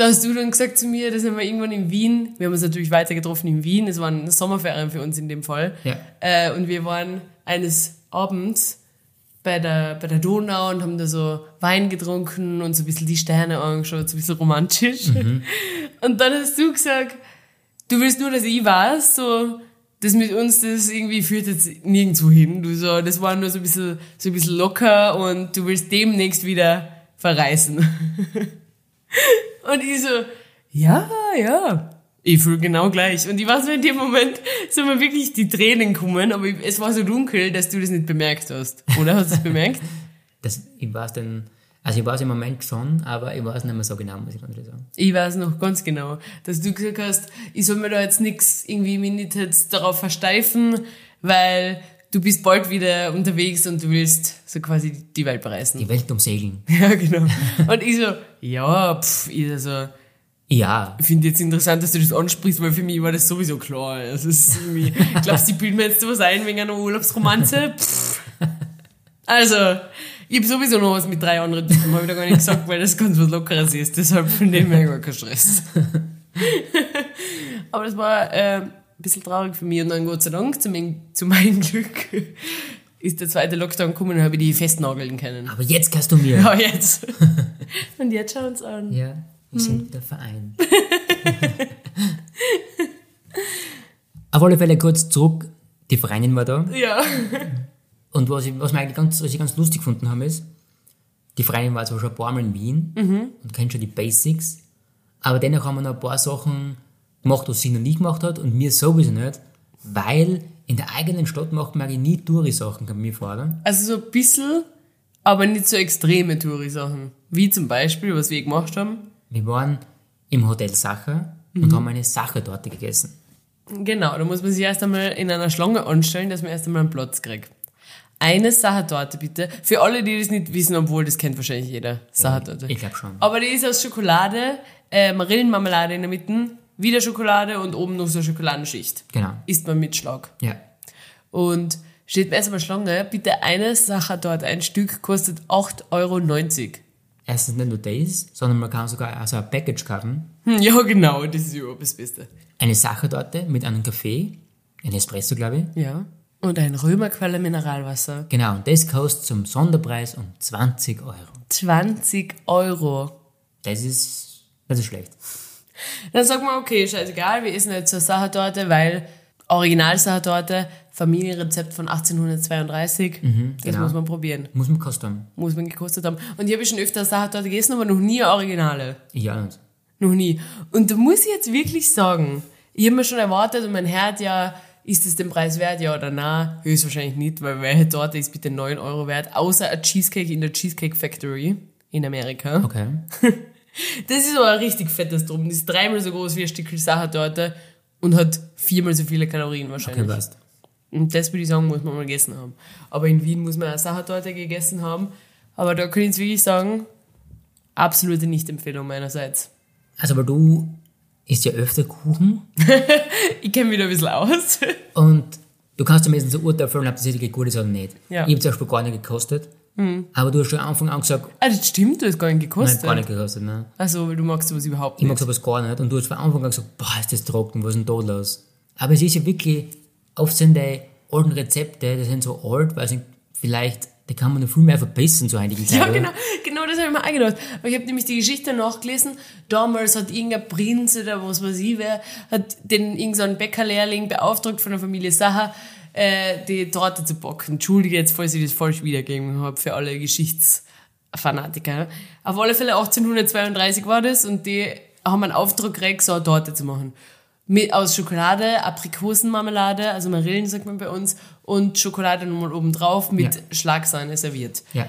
da hast du dann gesagt zu mir, da sind wir irgendwann in Wien. Wir haben uns natürlich weiter getroffen in Wien. Es waren Sommerferien für uns in dem Fall. Ja. Äh, und wir waren eines Abends bei der, bei der Donau und haben da so Wein getrunken und so ein bisschen die Sterne angeschaut, so ein bisschen romantisch. Und dann hast du gesagt, du willst nur, dass ich weiß, so, das mit uns, das irgendwie führt jetzt nirgendwo hin. Du so, das war nur so ein bisschen, so ein bisschen locker und du willst demnächst wieder verreisen. und ich so, ja, ja. Ich fühle genau gleich. Und ich weiß noch, in dem Moment sind mir wirklich die Tränen kommen, aber ich, es war so dunkel, dass du das nicht bemerkt hast. Oder hast du es bemerkt? Das, ich weiß dann, also ich weiß im Moment schon, aber ich weiß nicht mehr so genau, muss ich ganz ehrlich sagen. Ich weiß noch ganz genau, dass du gesagt hast, ich soll mir da jetzt nichts irgendwie mich nicht jetzt darauf versteifen, weil du bist bald wieder unterwegs und du willst so quasi die Welt bereisen. Die Welt umsegeln. Ja, genau. Und ich so, ja, pff, ich so, Ja, ich finde jetzt interessant, dass du das ansprichst, weil für mich war das sowieso klar. Also ist irgendwie, glaubst du, ich bilde mir jetzt sowas ein wegen einer Urlaubsromanze? Pff. Also, ich habe sowieso noch was mit drei anderen Typen, habe ich da gar nicht gesagt, weil das ganz was Lockeres ist. Deshalb von dem her gar kein Stress. Aber das war äh, ein bisschen traurig für mich und dann Gott sei Dank, zu, mein, zu meinem Glück, ist der zweite Lockdown gekommen und habe ich die festnageln können. aber jetzt kannst du mir. Ja, jetzt. Und jetzt schau uns an. Ja, wir sind der Verein. Auf alle Fälle kurz zurück, die Vereinin war da. Ja. Und was, ich, was, wir eigentlich ganz, was ich ganz lustig gefunden haben, ist, die Vereinin war zwar schon ein paar Mal in Wien und kennt schon die Basics, aber dennoch haben wir noch ein paar Sachen gemacht, was sie noch nie gemacht hat und mir sowieso nicht, weil in der eigenen Stadt macht man nie Touri-Sachen, kann mir vorstellen. Also so ein bisschen, aber nicht so extreme Touri-Sachen. Wie zum Beispiel, was wir gemacht haben. Wir waren im Hotel Sacher und haben eine Sachertorte gegessen. Genau, da muss man sich erst einmal in einer Schlange anstellen, dass man erst einmal einen Platz kriegt. Eine Sachertorte bitte. Für alle, die das nicht wissen, obwohl das kennt wahrscheinlich jeder. Sachertorte. Ich glaube schon. Aber die ist aus Schokolade, äh, Marillenmarmelade in der Mitte, wieder Schokolade und oben noch so eine Schokoladenschicht. Genau. Isst man mit Schlag. Ja. Und steht mir erst einmal Schlange, bitte eine Sachertorte, ein Stück kostet 8,90 Euro. Erstens nicht nur das, sondern man kann sogar also ein Package kaufen. Hm, ja, genau, das ist überhaupt das Beste. Eine Sachertorte mit einem Kaffee, ein Espresso, glaube ich, Ja. Und ein Römerquelle Mineralwasser. Genau, und das kostet zum Sonderpreis um 20 Euro. 20 Euro. Das ist, das ist schlecht. Dann sagt man, okay, scheißegal, wir essen jetzt so Sachertorte, weil Original-Sachertorte, Familienrezept von 1832, das genau. muss man probieren. Muss man kosten haben. Muss man gekostet haben. Und ich habe schon öfter Sachertorte gegessen, aber noch nie Originale. Nicht. Noch nie. Und da muss ich jetzt wirklich sagen, ich habe mir schon erwartet und mein Herz ja, ist es den Preis wert, ja oder nein? Höchstwahrscheinlich nicht, weil welche Torte ist bitte 9 Euro wert, außer ein Cheesecake in der Cheesecake Factory in Amerika. Okay. Das ist aber ein richtig fettes Drum. Das ist dreimal so groß wie ein Stückchen Sachertorte und hat viermal so viele Kalorien wahrscheinlich. Okay, passt. Und das würde ich sagen, muss man mal gegessen haben. Aber in Wien muss man eine Sachertorte gegessen haben. Aber da kann ich jetzt wirklich sagen, absolute Nicht-Empfehlung meinerseits. Also, aber du isst ja öfter Kuchen Ich kenne mich da ein bisschen aus. und du kannst dir meistens ein Urteil fällen, ob das wirklich gut ist oder nicht. Ja. Ich habe zum Beispiel gar nicht gekostet. Aber du hast schon am Anfang an gesagt, Ah, das stimmt, du hast gar nicht nein, gekostet. gar nicht gekostet. Ne? Also, weil du magst sowas überhaupt Ich mag nicht. sowas gar nicht. Und du hast von Anfang an gesagt, boah, ist das trocken, was ist denn da los? Aber es ist ja wirklich, oft sind die alten Rezepte, die sind so alt, weil sie vielleicht, die kann man noch viel mehr verbessern zu heutigen Zeit. Ja, oder? genau, genau das habe ich mir auch gedacht. Weil ich habe nämlich die Geschichte nachgelesen. Damals hat irgendein Prinz oder was weiß ich wer, hat den irgendeinen Bäckerlehrling beauftragt von der Familie Sacher, äh, die Torte zu backen. Entschuldige jetzt, falls ich das falsch wiedergegeben habe für alle Geschichtsfanatiker. Auf alle Fälle 1832 war das und die haben einen Auftrag gekriegt, so eine Torte zu machen. Mit, aus Schokolade, Aprikosenmarmelade, also Marillen sagt man bei uns, und Schokolade nochmal oben drauf mit Ja. Schlagsahne serviert. Ja.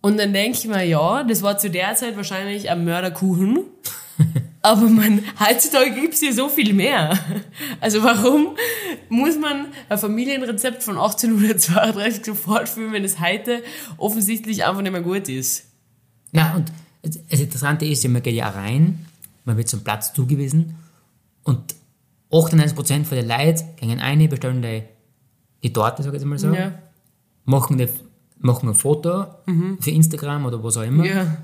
Und dann denke ich mir, ja, das war zu der Zeit wahrscheinlich ein Mörderkuchen. Aber man, heutzutage gibt's hier so viel mehr. Also warum muss man ein Familienrezept von 1832 sofort führen, wenn es heute offensichtlich einfach nicht mehr gut ist? Na, und das Interessante ist ja, man geht ja rein, man wird zum Platz zugewiesen und 98% von den Leuten gehen rein, bestellen die, die Torte, sag ich jetzt mal so, Ja. machen, die, machen ein Foto für Instagram oder was auch immer, Ja.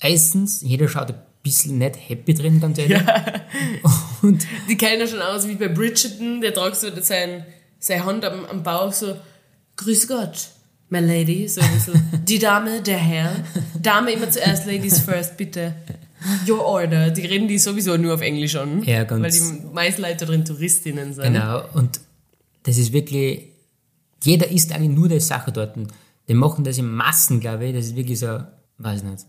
Erstens, jeder schaut ein bisschen nicht happy drin, ganz ehrlich. Und Die kennen ja schon aus wie bei Bridgerton, der tragt so sein, seine Hand am, am Bauch so, Grüß Gott, my lady, so ein bisschen, die Dame, der Herr, Dame immer zuerst, Ladies first, bitte. Your order. Die reden die sowieso nur auf Englisch an, Ja, ganz- weil die meisten Leute drin Touristinnen sind. genau, und das ist wirklich, jeder isst eigentlich nur die Sache dort. Die machen das in Massen, glaube ich. Das ist wirklich so, weiß ich nicht.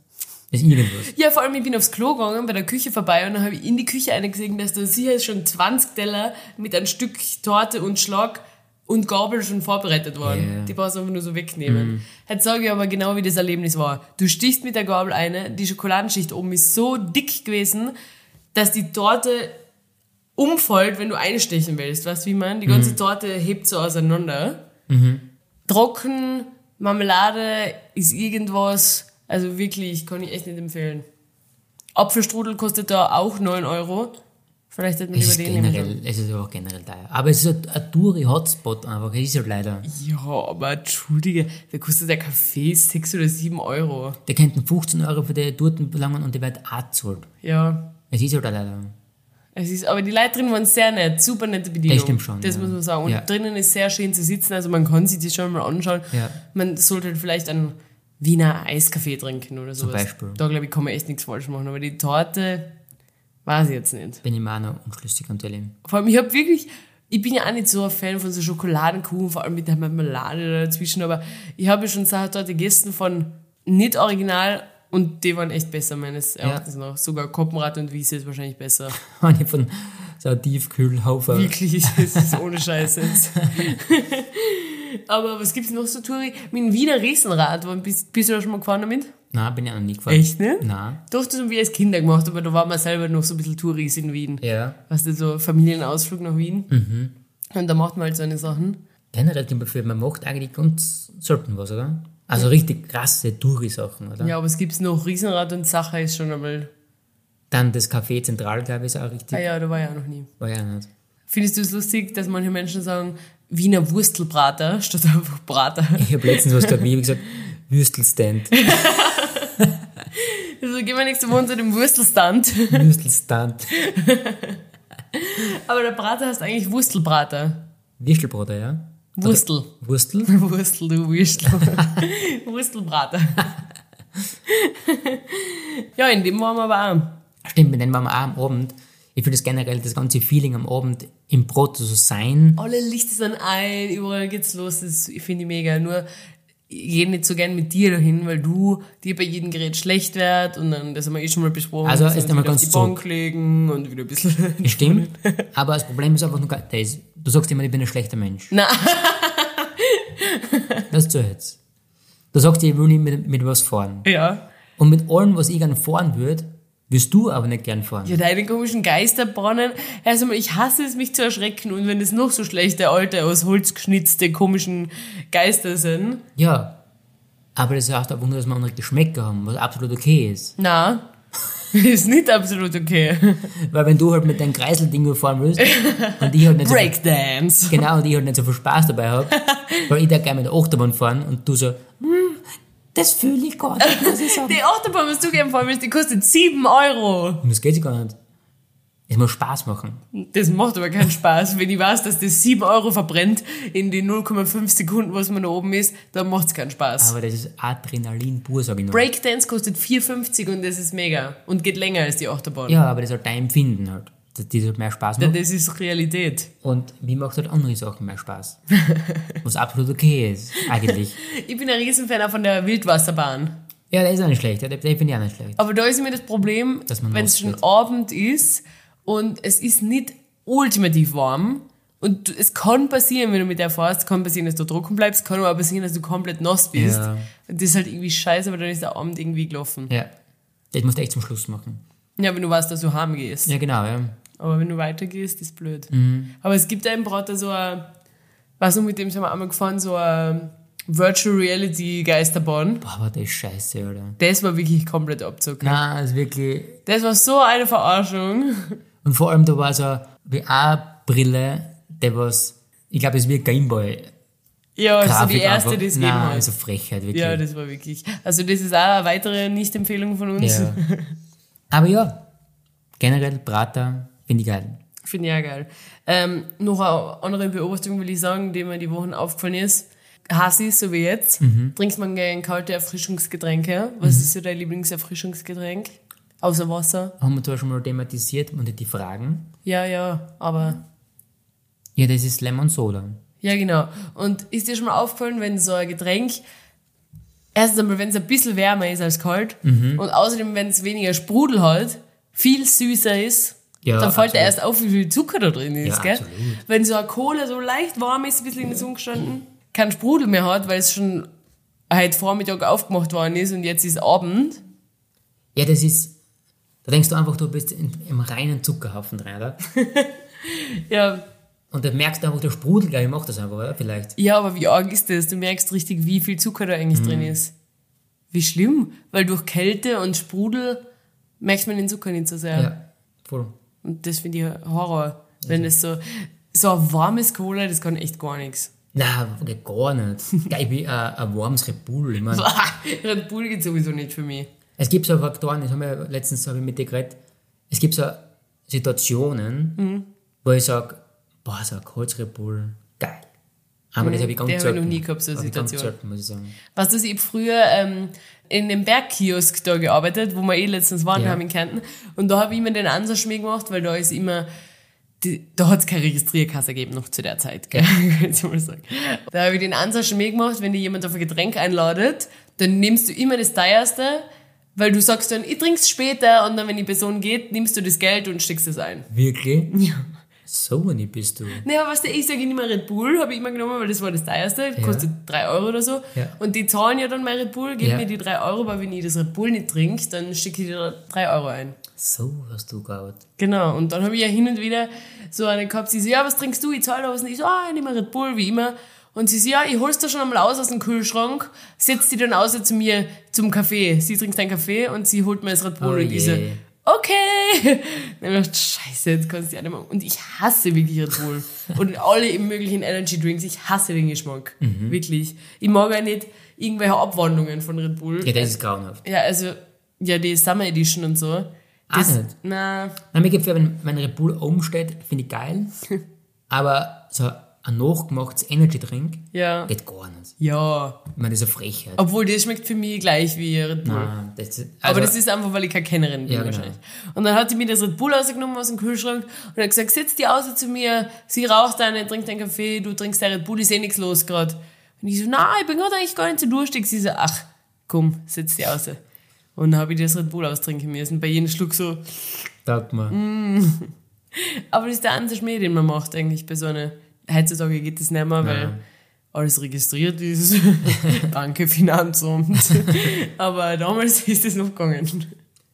Ist irgendwas. Ja, vor allem, ich bin aufs Klo gegangen, bei der Küche vorbei und dann habe ich in die Küche eingesehen, dass da sicher schon 20 Teller mit einem Stück Torte und Schlag und Gabel schon vorbereitet waren. Ja. Die brauchst du einfach nur so wegnehmen. Jetzt sage ich aber genau, wie das Erlebnis war. Du stichst mit der Gabel eine, die Schokoladenschicht oben ist so dick gewesen, dass die Torte umfällt, wenn du einstechen willst. Weißt du, wie man? Die ganze Torte hebt so auseinander. Trocken, Marmelade ist irgendwas, also wirklich, kann ich echt nicht empfehlen. Apfelstrudel kostet da auch 9 Euro. Vielleicht hätten wir ist den generell, es ist auch generell teuer. Aber es ist ein, ein Touri-Hotspot einfach. Es ist halt leider. Ja, aber entschuldige, da kostet der Kaffee 6 oder 7 Euro. Die könnten 15 Euro für die Torten verlangen und die wird auch gezahlt. Ja, Es ist halt leider. es ist, aber die Leute drin waren sehr nett, super nette Bedienung. Das stimmt schon, Das ja. muss man sagen. Und Ja. drinnen ist sehr schön zu sitzen, also man kann sich das schon mal anschauen. Ja. Man sollte halt vielleicht einen Wiener Eiskaffee trinken oder sowas. Beispiel. Da glaube ich, kann man echt nichts falsch machen. Aber die Torte, weiß ich jetzt nicht. Bin ich mir auch noch unschlüssig und ehrlich. Vor allem, ich habe wirklich, ich bin ja auch nicht so ein Fan von so Schokoladenkuchen, vor allem mit der Marmelade dazwischen, aber ich habe schon Sachertorte gegessen von nicht original und die waren echt besser, meines Erachtens nach. Sogar Koppenrad und Wiese ist wahrscheinlich besser. Eine von so einem Tiefkühlhaufer. Wirklich, das ist ohne Scheiß jetzt. aber was gibt's noch so, Turi? Mit dem Wiener Riesenrad, bist, bist du da schon mal gefahren damit? Nein, bin ich auch noch nie gefahren. Echt, ne? Nein. Doch, das haben wir als Kinder gemacht, aber da waren wir selber noch so ein bisschen Touris in Wien. Ja. Weißt du, so Familienausflug nach Wien. Mhm. Und da macht man halt so eine Sachen. Generell gibt für man macht eigentlich ganz selten was, oder? Also richtig krasse Touri-Sachen, oder? Ja, aber es gibt noch Riesenrad und Sacher ist schon einmal. Dann das Café Zentral, glaube ich, ist auch richtig. Ah ja, da war ich auch noch nie. War ja nicht. Findest du es lustig, dass manche Menschen sagen, Wiener Wurstelbrater statt einfach Brater? Ich habe letztens was gesagt, wie ich gesagt, Würstelstand. Also gehen wir nächste Woche zu dem Wurstelstand. Würstelstand. Aber der Brater heißt eigentlich Wurstelbrater. Würstelbroter, ja? Wurstel. Wurstel. Wurstel, du Wurstel. Wurstelbraten. ja, in dem waren wir aber auch. Stimmt, mit denen waren wir auch am Abend. Ich finde das generell, das ganze Feeling am Abend im Brot zu sein. Alle Lichter sind ein, überall geht's los, das finde ich mega. Nur, ich gehe nicht so gern mit dir dahin, weil du dir bei jedem Gerät schlecht wird und dann, das haben wir eh schon mal besprochen, Also, ist einmal wieder auf ganz die. Bank legen und wieder ein bisschen... Stimmt. Aber das Problem ist einfach nur, das, du sagst immer, ich bin ein schlechter Mensch. Nein. Das zu jetzt. Du sagst, ich will nicht mit, mit was fahren. Ja. Und mit allem, was ich gerne fahren würde, wirst du aber nicht gern fahren. Ja, deine komischen Geisterbahnen. Also ich hasse es, mich zu erschrecken. Und wenn es noch so schlechte, alte, aus Holz geschnitzte, komischen Geister sind. Ja. Aber das heißt einfach nur, dass wir andere Geschmäcker haben, was absolut okay ist. Na, ist nicht absolut okay. Weil wenn du halt mit deinem Kreiselding fahren willst und ich halt nicht so viel, Breakdance. genau, und ich halt nicht so viel Spaß dabei habe, weil ich da gerne mit der Achterbahn fahren und du so, hm, das fühle ich gar nicht, muss ich sagen. Die Achterbahn, was du gerne fahren willst, die kostet 7 Euro. Und das geht sich gar nicht. Es muss Spaß machen. Das macht aber keinen Spaß. Wenn ich weiß, dass das 7 Euro verbrennt in die 0,5 Sekunden, was man da oben ist, dann macht es keinen Spaß. Aber das ist Adrenalin pur, sag ich nur. Breakdance kostet 4,50 und das ist mega. Und geht länger als die Achterbahn. Ja, aber das ist halt dein Empfinden halt. Dass das halt mehr Spaß macht. Das ist Realität. Und mir macht halt andere Sachen mehr Spaß. Was absolut okay ist, eigentlich. Ich bin ein Riesenfan von der Wildwasserbahn. Ja, der ist auch nicht schlecht. Der, der finde ich auch nicht schlecht. Aber da ist immer das Problem, wenn es schon. Abend ist und es ist nicht ultimativ warm. Und es kann passieren, wenn du mit der fährst, kann passieren, dass du trocken bleibst, kann aber passieren, dass du komplett nass bist. Ja. Und das ist halt irgendwie scheiße, aber dann ist der Abend irgendwie gelaufen. Ja. Das musst du echt zum Schluss machen. Ja, wenn du weißt, dass du heim gehst. Ja, genau, ja. Aber wenn du weitergehst, ist blöd. Mhm. Aber es gibt einen Brater so ein, was mit dem sind wir einmal gefahren, so ein Virtual Reality Geisterbahn. Boah, aber das scheiße, Alter. Das war wirklich komplett abzocken. Nein, das ist wirklich. Das war so eine Verarschung. Und vor allem, da war so eine Brille, der was, ich glaube, es ein Gameboy. Ja, also Grafik die erste, die es gegeben hat. also Frechheit, wirklich. Ja, das war wirklich. Also das ist auch eine weitere Nicht-Empfehlung von uns. Ja. Aber ja, generell Prater finde ich geil. Finde ich auch geil. Ähm, noch eine andere Beobachtung will ich sagen, die mir die Wochen aufgefallen ist. Hassi, so wie jetzt, Mhm. trinkst man gerne kalte Erfrischungsgetränke. Was ist so dein Lieblingserfrischungsgetränk? Außer Wasser? Haben wir zwar schon mal thematisiert und die Fragen. Ja, ja, aber Ja, das ist Lemon Soda. Ja, genau. Und ist dir schon mal aufgefallen, wenn so ein Getränk, erstens einmal, wenn es ein bisschen wärmer ist als kalt Mhm. und außerdem, wenn es weniger Sprudel hat, viel süßer ist, Ja, dann fällt dir absolut. erst auf, wie viel Zucker da drin ist, Ja, gell? absolut. Wenn so eine Cola so leicht warm ist, ein bisschen in der Sonne gestanden, kein Sprudel mehr hat, weil es schon heute Vormittag aufgemacht worden ist und jetzt ist Abend. Ja, das ist, da denkst du einfach, du bist in, im reinen Zuckerhaufen drin, oder? Ja, Und da merkst du einfach, der Sprudel gleich macht das einfach, oder? Vielleicht. Ja, aber wie arg ist das? Du merkst richtig, wie viel Zucker da eigentlich Mhm. drin ist. Wie schlimm, weil durch Kälte und Sprudel merkt man den Zucker nicht so sehr. Ja, voll. Und das finde ich Horror. Wenn es so, so ein warmes Cola, das kann echt gar nichts. Geht gar nicht. Geil, wie ein, ein warmes Red Bull. Ich meine, Red Bull geht sowieso nicht für mich. es gibt so Faktoren, das haben wir letztens hab ich mit dir geredet, es gibt so Situationen, Mhm. wo ich sage, boah, so ein Red Bull, geil. Aber das habe ich ganz habe ich noch selten. nie gehabt, so eine ich ganz Situation. selten, muss ich sagen. Weißt du, ich hab früher ähm, in dem Bergkiosk da gearbeitet, wo wir eh letztens waren Ja. haben in Kärnten. Und da habe ich immer den Ansatzschmäh gemacht, weil da ist immer, die, da hat es keine Registrierkasse gegeben noch zu der Zeit, gell? Ich mal sagen. Da habe ich den Ansatzschmäh gemacht, wenn dir jemand auf ein Getränk einladet, dann nimmst du immer das teuerste, weil du sagst dann, ich trink's später und dann, wenn die Person geht, nimmst du das Geld und steckst es ein. Wirklich? Ja. So eine bist du. Naja, weißt du, ich sage immer Red Bull, habe ich immer genommen, weil das war das teuerste, kostet drei Euro oder so. Ja. Und die zahlen ja dann mein Red Bull, geben Ja. mir die drei Euro, weil wenn ich das Red Bull nicht trinke, dann stecke ich dir drei Euro ein. So hast du gehabt. Genau, und dann habe ich ja hin und wieder so eine gehabt, sie so, ja, was trinkst du? Ich zahle da was. Und ich so, ah, ich nehme Red Bull, wie immer. Und sie so, ja, ich hol's da schon einmal aus aus dem Kühlschrank, setzt die dann außer zu mir zum Kaffee. Sie trinkt einen Kaffee und sie holt mir das Red Bull Oh und ich so. Okay. Dann hab ich gedacht, scheiße, jetzt kannst du ja nicht mehr. Und ich hasse wirklich Red Bull. und alle möglichen Energy Drinks, ich hasse den Geschmack. Mhm. Wirklich. Ich mag auch nicht irgendwelche Abwandlungen von Red Bull. Ja, das ist grauenhaft. Ja, also, ja, die Summer Edition und so. Das, nicht. na, Nein, mir gefällt, wenn mein Red Bull oben steht, finde ich geil. Aber so ein nachgemachtes Energy-Drink Ja. geht gar nicht. Ja. Ich meine, das ist eine Frechheit. Obwohl, das schmeckt für mich gleich wie Red Bull. Nein, das, also, Aber das ist einfach, weil ich keine Kennerin bin Ja, genau. wahrscheinlich. Und dann hat die mir das Red Bull rausgenommen aus dem Kühlschrank und hat gesagt, setz die außer zu mir, sie raucht eine, trinkt einen Kaffee, du trinkst dein Red Bull, ist eh nichts los gerade. Und ich so, nein, ich bin gerade eigentlich gar nicht so durstig. Sie so, ach, komm, setz die außer. Und dann habe ich das Red Bull austrinken müssen, bei jedem Schluck so. Taugt mir. Mm. Aber das ist der einzige Schmäh, den man macht eigentlich bei so einer, heutzutage geht das nicht mehr, weil Nein. alles registriert ist. Danke, Finanzamt. Aber damals ist es noch gegangen.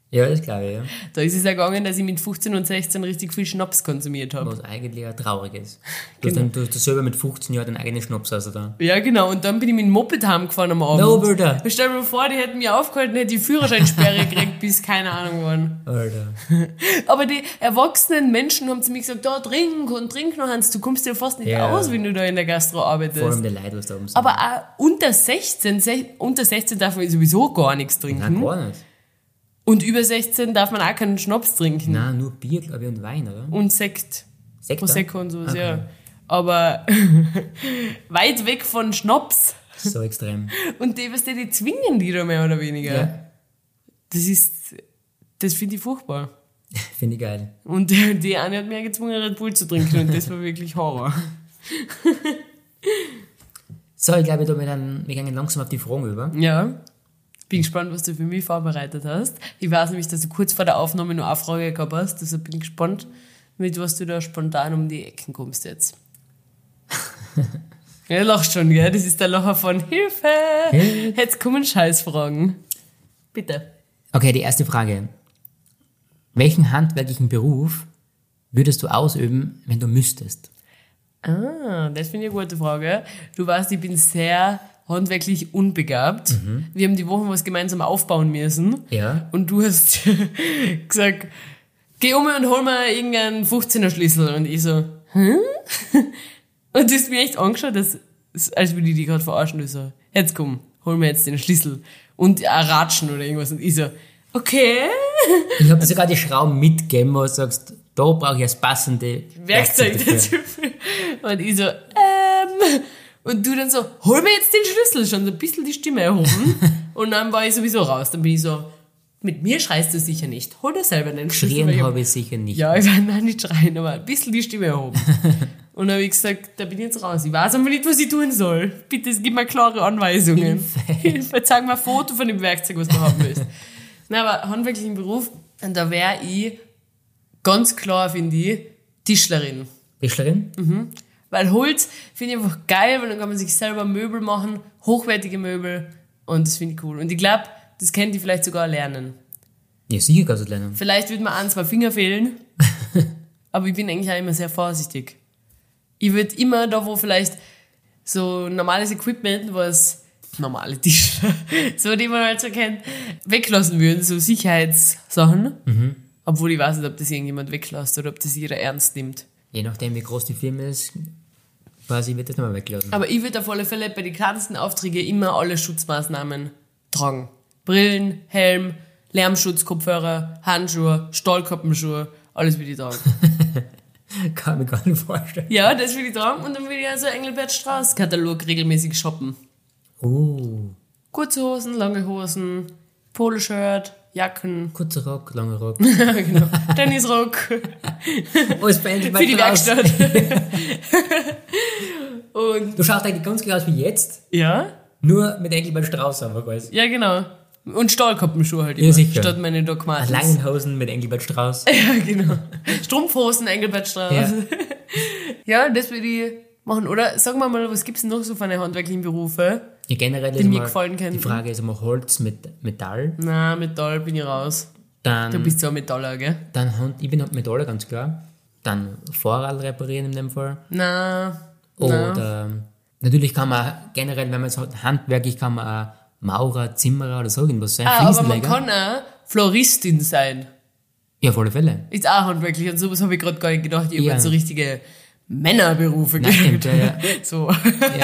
Ja, das glaube ich, ja. Da ist es ja gegangen, dass ich mit 15 und 16 richtig viel Schnaps konsumiert habe. Was eigentlich auch traurig ist. Du, Genau. hast, dann, du hast selber mit 15 Jahren deinen eigenen Schnaps also da. Ja, genau. Und dann bin ich mit dem Moped heimgefahren am Abend. No, Bruder. Stell dir mal vor, die hätten mich aufgehalten, hätte ich Führerscheinsperre gekriegt, bis keine Ahnung wann. Alter. Aber die erwachsenen Menschen haben zu mir gesagt, da trink und trink noch eins, du kommst dir fast nicht Ja. aus, wenn du da in der Gastro arbeitest. Vor allem die Leute, was da oben sind. Aber auch unter 16, sech- unter 16 darf man sowieso gar nichts trinken. Nein, gar nicht. Und über 16 darf man auch keinen Schnaps trinken. Nein, nur Bier, glaube ich, und Wein, oder? Und Sekt. Sekt? Prosecco und sowas, Okay. ja. Aber weit weg von Schnaps. So extrem. Und die, was die, die zwingen die da mehr oder weniger. Ja. Das ist, das finde ich furchtbar. Finde ich geil. Und die, die eine hat mir gezwungen, Red Bull zu trinken und das war wirklich Horror. So, ich glaube, wir gehen langsam auf die Fragen über. Ja. Bin gespannt, was du für mich vorbereitet hast. Ich weiß nämlich, dass du kurz vor der Aufnahme nur eine Frage gehabt hast, deshalb bin ich gespannt, mit was du da spontan um die Ecken kommst jetzt. ja, du lachst schon, gell? Das ist der Lacher von Hilfe! Jetzt kommen Scheißfragen. Bitte. Okay, die erste Frage. Welchen handwerklichen Beruf würdest du ausüben, wenn du müsstest? Ah, das finde ich eine gute Frage. Du weißt, ich bin sehr handwerklich unbegabt. Wir haben die Woche was gemeinsam aufbauen müssen. Ja. Und du hast gesagt, geh um und hol mir irgendeinen 15er Schlüssel. Und ich so, hm? Und du hast mir echt angeschaut, dass, als würde ich dich gerade verarschen. Du so, jetzt komm, hol mir jetzt den Schlüssel. Und Ratschen oder irgendwas. Und ich so, okay. Ich habe dir sogar die Schrauben mitgegeben, wo du sagst, da brauche ich das passende Werkzeug dafür. dazu. Und ich so, ähm. Und du dann so, hol mir jetzt den Schlüssel, schon so ein bisschen die Stimme erhoben. Und dann war ich sowieso raus. Dann bin ich so, mit mir schreist du sicher nicht. Hol dir selber den Schlüssel. hab- habe ich sicher nicht. Ja, ich war nein, nicht schreien, aber ein bisschen die Stimme erhoben. Und dann habe ich gesagt, da bin ich jetzt raus. Ich weiß aber nicht, was ich tun soll. Bitte, gib mir klare Anweisungen. Hilfe. Zeig mir ein Foto von dem Werkzeug, was du haben willst. Nein, aber handwerklichen Beruf, und da wäre ich ganz klar, finde ich, Tischlerin. Tischlerin? Mhm. Weil Holz finde ich einfach geil, weil dann kann man sich selber Möbel machen, hochwertige Möbel. Und das finde ich cool. Und ich glaube, das kennt ihr vielleicht sogar lernen. Ja, sicher kannst du das lernen. Vielleicht wird mir ein, zwei Finger fehlen. aber ich bin eigentlich auch immer sehr vorsichtig. Ich würde immer da, wo vielleicht so normales Equipment, was normale Tische, so die man halt so kennt, weglassen würden, so Sicherheitssachen. Obwohl ich weiß nicht, ob das irgendjemand weglässt oder ob das jeder ernst nimmt. Je nachdem, wie groß die Firma ist, quasi wird das nochmal weglassen. Aber ich würde auf alle Fälle bei den kleinsten Aufträgen immer alle Schutzmaßnahmen tragen. Brillen, Helm, Lärmschutz, Kopfhörer, Handschuhe, Stahlkappenschuhe, alles würde ich tragen. Kann ich mir gar nicht vorstellen. ja, das würde ich tragen und dann würde ich also Engelbert Strauß Katalog regelmäßig shoppen. Oh, Kurze Hosen, lange Hosen, Poloshirt, Jacken, kurzer Rock, langer Rock. genau, Tennisrock Alles beendet für die Werkstatt. und Du schaust eigentlich ganz genau aus wie jetzt, ja, nur mit Engelbert Strauß einfach alles. ja genau. Und Stahlkappenschuhe halt Ja, immer, sicher. statt meine Doc Martens. Langen Hosen mit Engelbert Strauß. Ja, genau. Strumpfhosen, Engelbert Strauß. Ja. Ja. das würde ich machen. Oder sagen wir mal, was gibt's noch so für eine handwerklichen Berufe? Ja, generell Die ist mir gefallen die könnten. Frage ist immer Holz mit Metall. Na, Metall bin ich raus. Dann, Du bist so ein Metaller, gell? dann Hand, ich bin Metaller, ganz klar. Dann Fahrrad reparieren in dem Fall. Na, na. Oder natürlich kann man generell, wenn man es hat, handwerklich kann man auch Maurer, Zimmerer oder so irgendwas sein. Ah, aber man kann auch Floristin sein. Ja, auf alle Fälle. Ist auch handwerklich. Und sowas habe ich gerade gar nicht gedacht. Ich Ja. so richtige Männerberufe Nein, stimmt, ja, ja. So,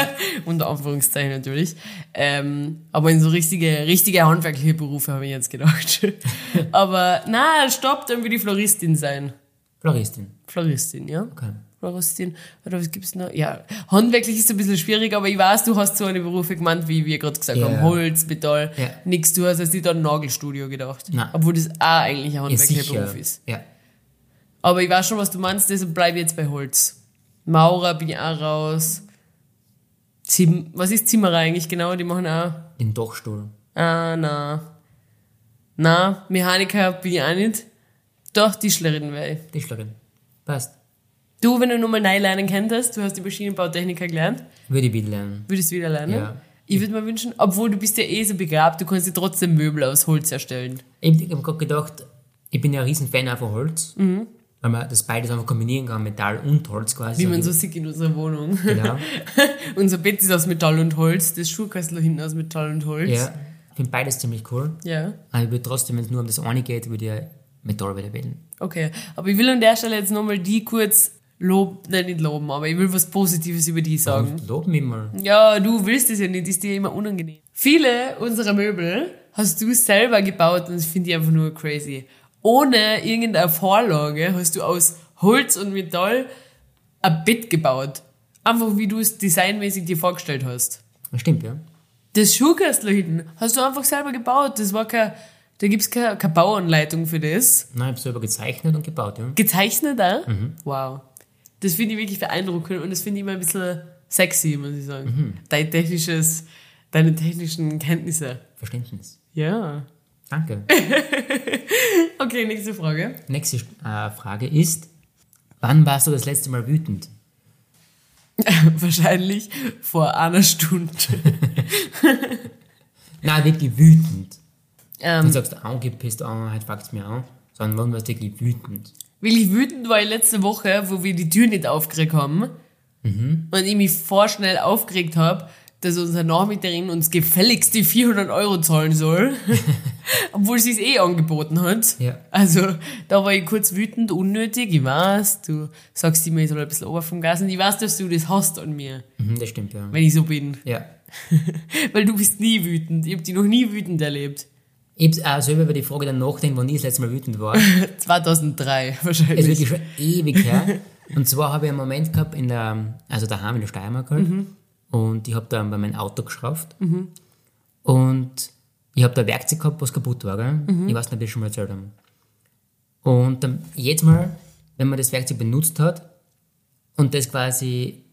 unter Anführungszeichen natürlich. Ähm, aber in so richtige, richtige handwerkliche Berufe habe ich jetzt gedacht. aber na, stopp, dann will ich Floristin sein. Floristin. Floristin, ja? Okay. Oder Rostin? Oder was gibt's noch? Ja, handwerklich ist ein bisschen schwierig, aber ich weiß, du hast so eine Berufe gemeint, wie wir gerade gesagt Ja, haben. ja. Holz, Metall, Ja. nix. Du hast jetzt nicht an ein Nagelstudio gedacht. Nein. Obwohl das auch eigentlich ein Ja, handwerklicher sicher. Beruf ist. Ja. Aber ich weiß schon, was du meinst, deshalb bleibe ich jetzt bei Holz. Maurer bin ich auch raus. Zim was ist Zimmerer eigentlich genau? Die machen auch. Den Dachstuhl. Ah, na. Na, Mechaniker bin ich auch nicht. Doch, Tischlerin wäre ich. Tischlerin. Passt. Du, wenn du nochmal neu lernen könntest, du hast die Maschinenbautechniker gelernt, Würde ich wieder lernen. würdest du wieder lernen? Ja. Ich würde mir wünschen, obwohl du bist ja eh so begabt, du kannst dir trotzdem Möbel aus Holz erstellen. Ich habe gerade gedacht, ich bin ja ein riesen Fan auch von Holz. Mhm. Weil man das beides einfach kombinieren kann, Metall und Holz quasi. Wie man so sieht in unserer Wohnung. Genau. Unser Bett ist aus Metall und Holz, das Schuhkastel hinten aus Metall und Holz. Ja. Ich finde beides ziemlich cool. Ja. Aber ich würde trotzdem, wenn es nur um das eine geht, würde ich Metall wieder wählen. Okay, aber ich will an der Stelle jetzt nochmal die kurz loben, nein, nicht loben, aber ich will was Positives über die sagen. Lob mich mal. Ja, du willst es ja nicht, ist dir immer unangenehm. Viele unserer Möbel hast du selber gebaut und das finde ich einfach nur crazy. Ohne irgendeine Vorlage hast du aus Holz und Metall ein Bett gebaut. Einfach wie du es designmäßig dir vorgestellt hast. Das stimmt, ja. Das Schuhkastel hinten hast du einfach selber gebaut. Das war kein, da gibt's keine, keine Bauanleitung für das. Nein, ich habe selber gezeichnet und gebaut, ja. Gezeichnet auch? Wow. Das finde ich wirklich beeindruckend und das finde ich immer ein bisschen sexy, muss ich sagen. Dein technisches, deine technischen Kenntnisse. Verständnis. Ja. Danke. Okay, nächste Frage. Nächste äh, Frage ist, wann warst du das letzte Mal wütend? Wahrscheinlich vor einer Stunde. Nein, wirklich wütend. ähm, Du sagst, angepisst, oh, heute fuckt's mir an. Sondern wann warst du wirklich wütend? wirklich wütend war ich letzte Woche, wo wir die Tür nicht aufgeregt haben. Und ich mich vorschnell aufgeregt habe, dass unsere Nachmieterin uns gefälligst die 400 Euro zahlen soll. Obwohl sie es eh angeboten hat. Ja. Also, da war ich kurz wütend, unnötig. Ich weiß, du sagst immer, ich soll ein bisschen ober vom Gas. Und ich weiß, dass du das hast an mir, Mhm, das stimmt, ja. wenn ich so bin. Ja. Weil du bist nie wütend. Ich hab dich noch nie wütend erlebt. Ich habe auch selber über die Frage dann nachdenken, wann ich das letzte Mal wütend war. 2003 Es ist wahrscheinlich. wirklich schon ewig her. Und zwar habe ich einen Moment gehabt in der, also daheim in der Steiermark halt. Und ich habe da bei meinem Auto geschraubt. Und ich habe da ein Werkzeug gehabt, was kaputt war. Gell? Ich weiß nicht, ob ich schon mal erzählt habe. Und dann jedes Mal, wenn man das Werkzeug benutzt hat und das quasi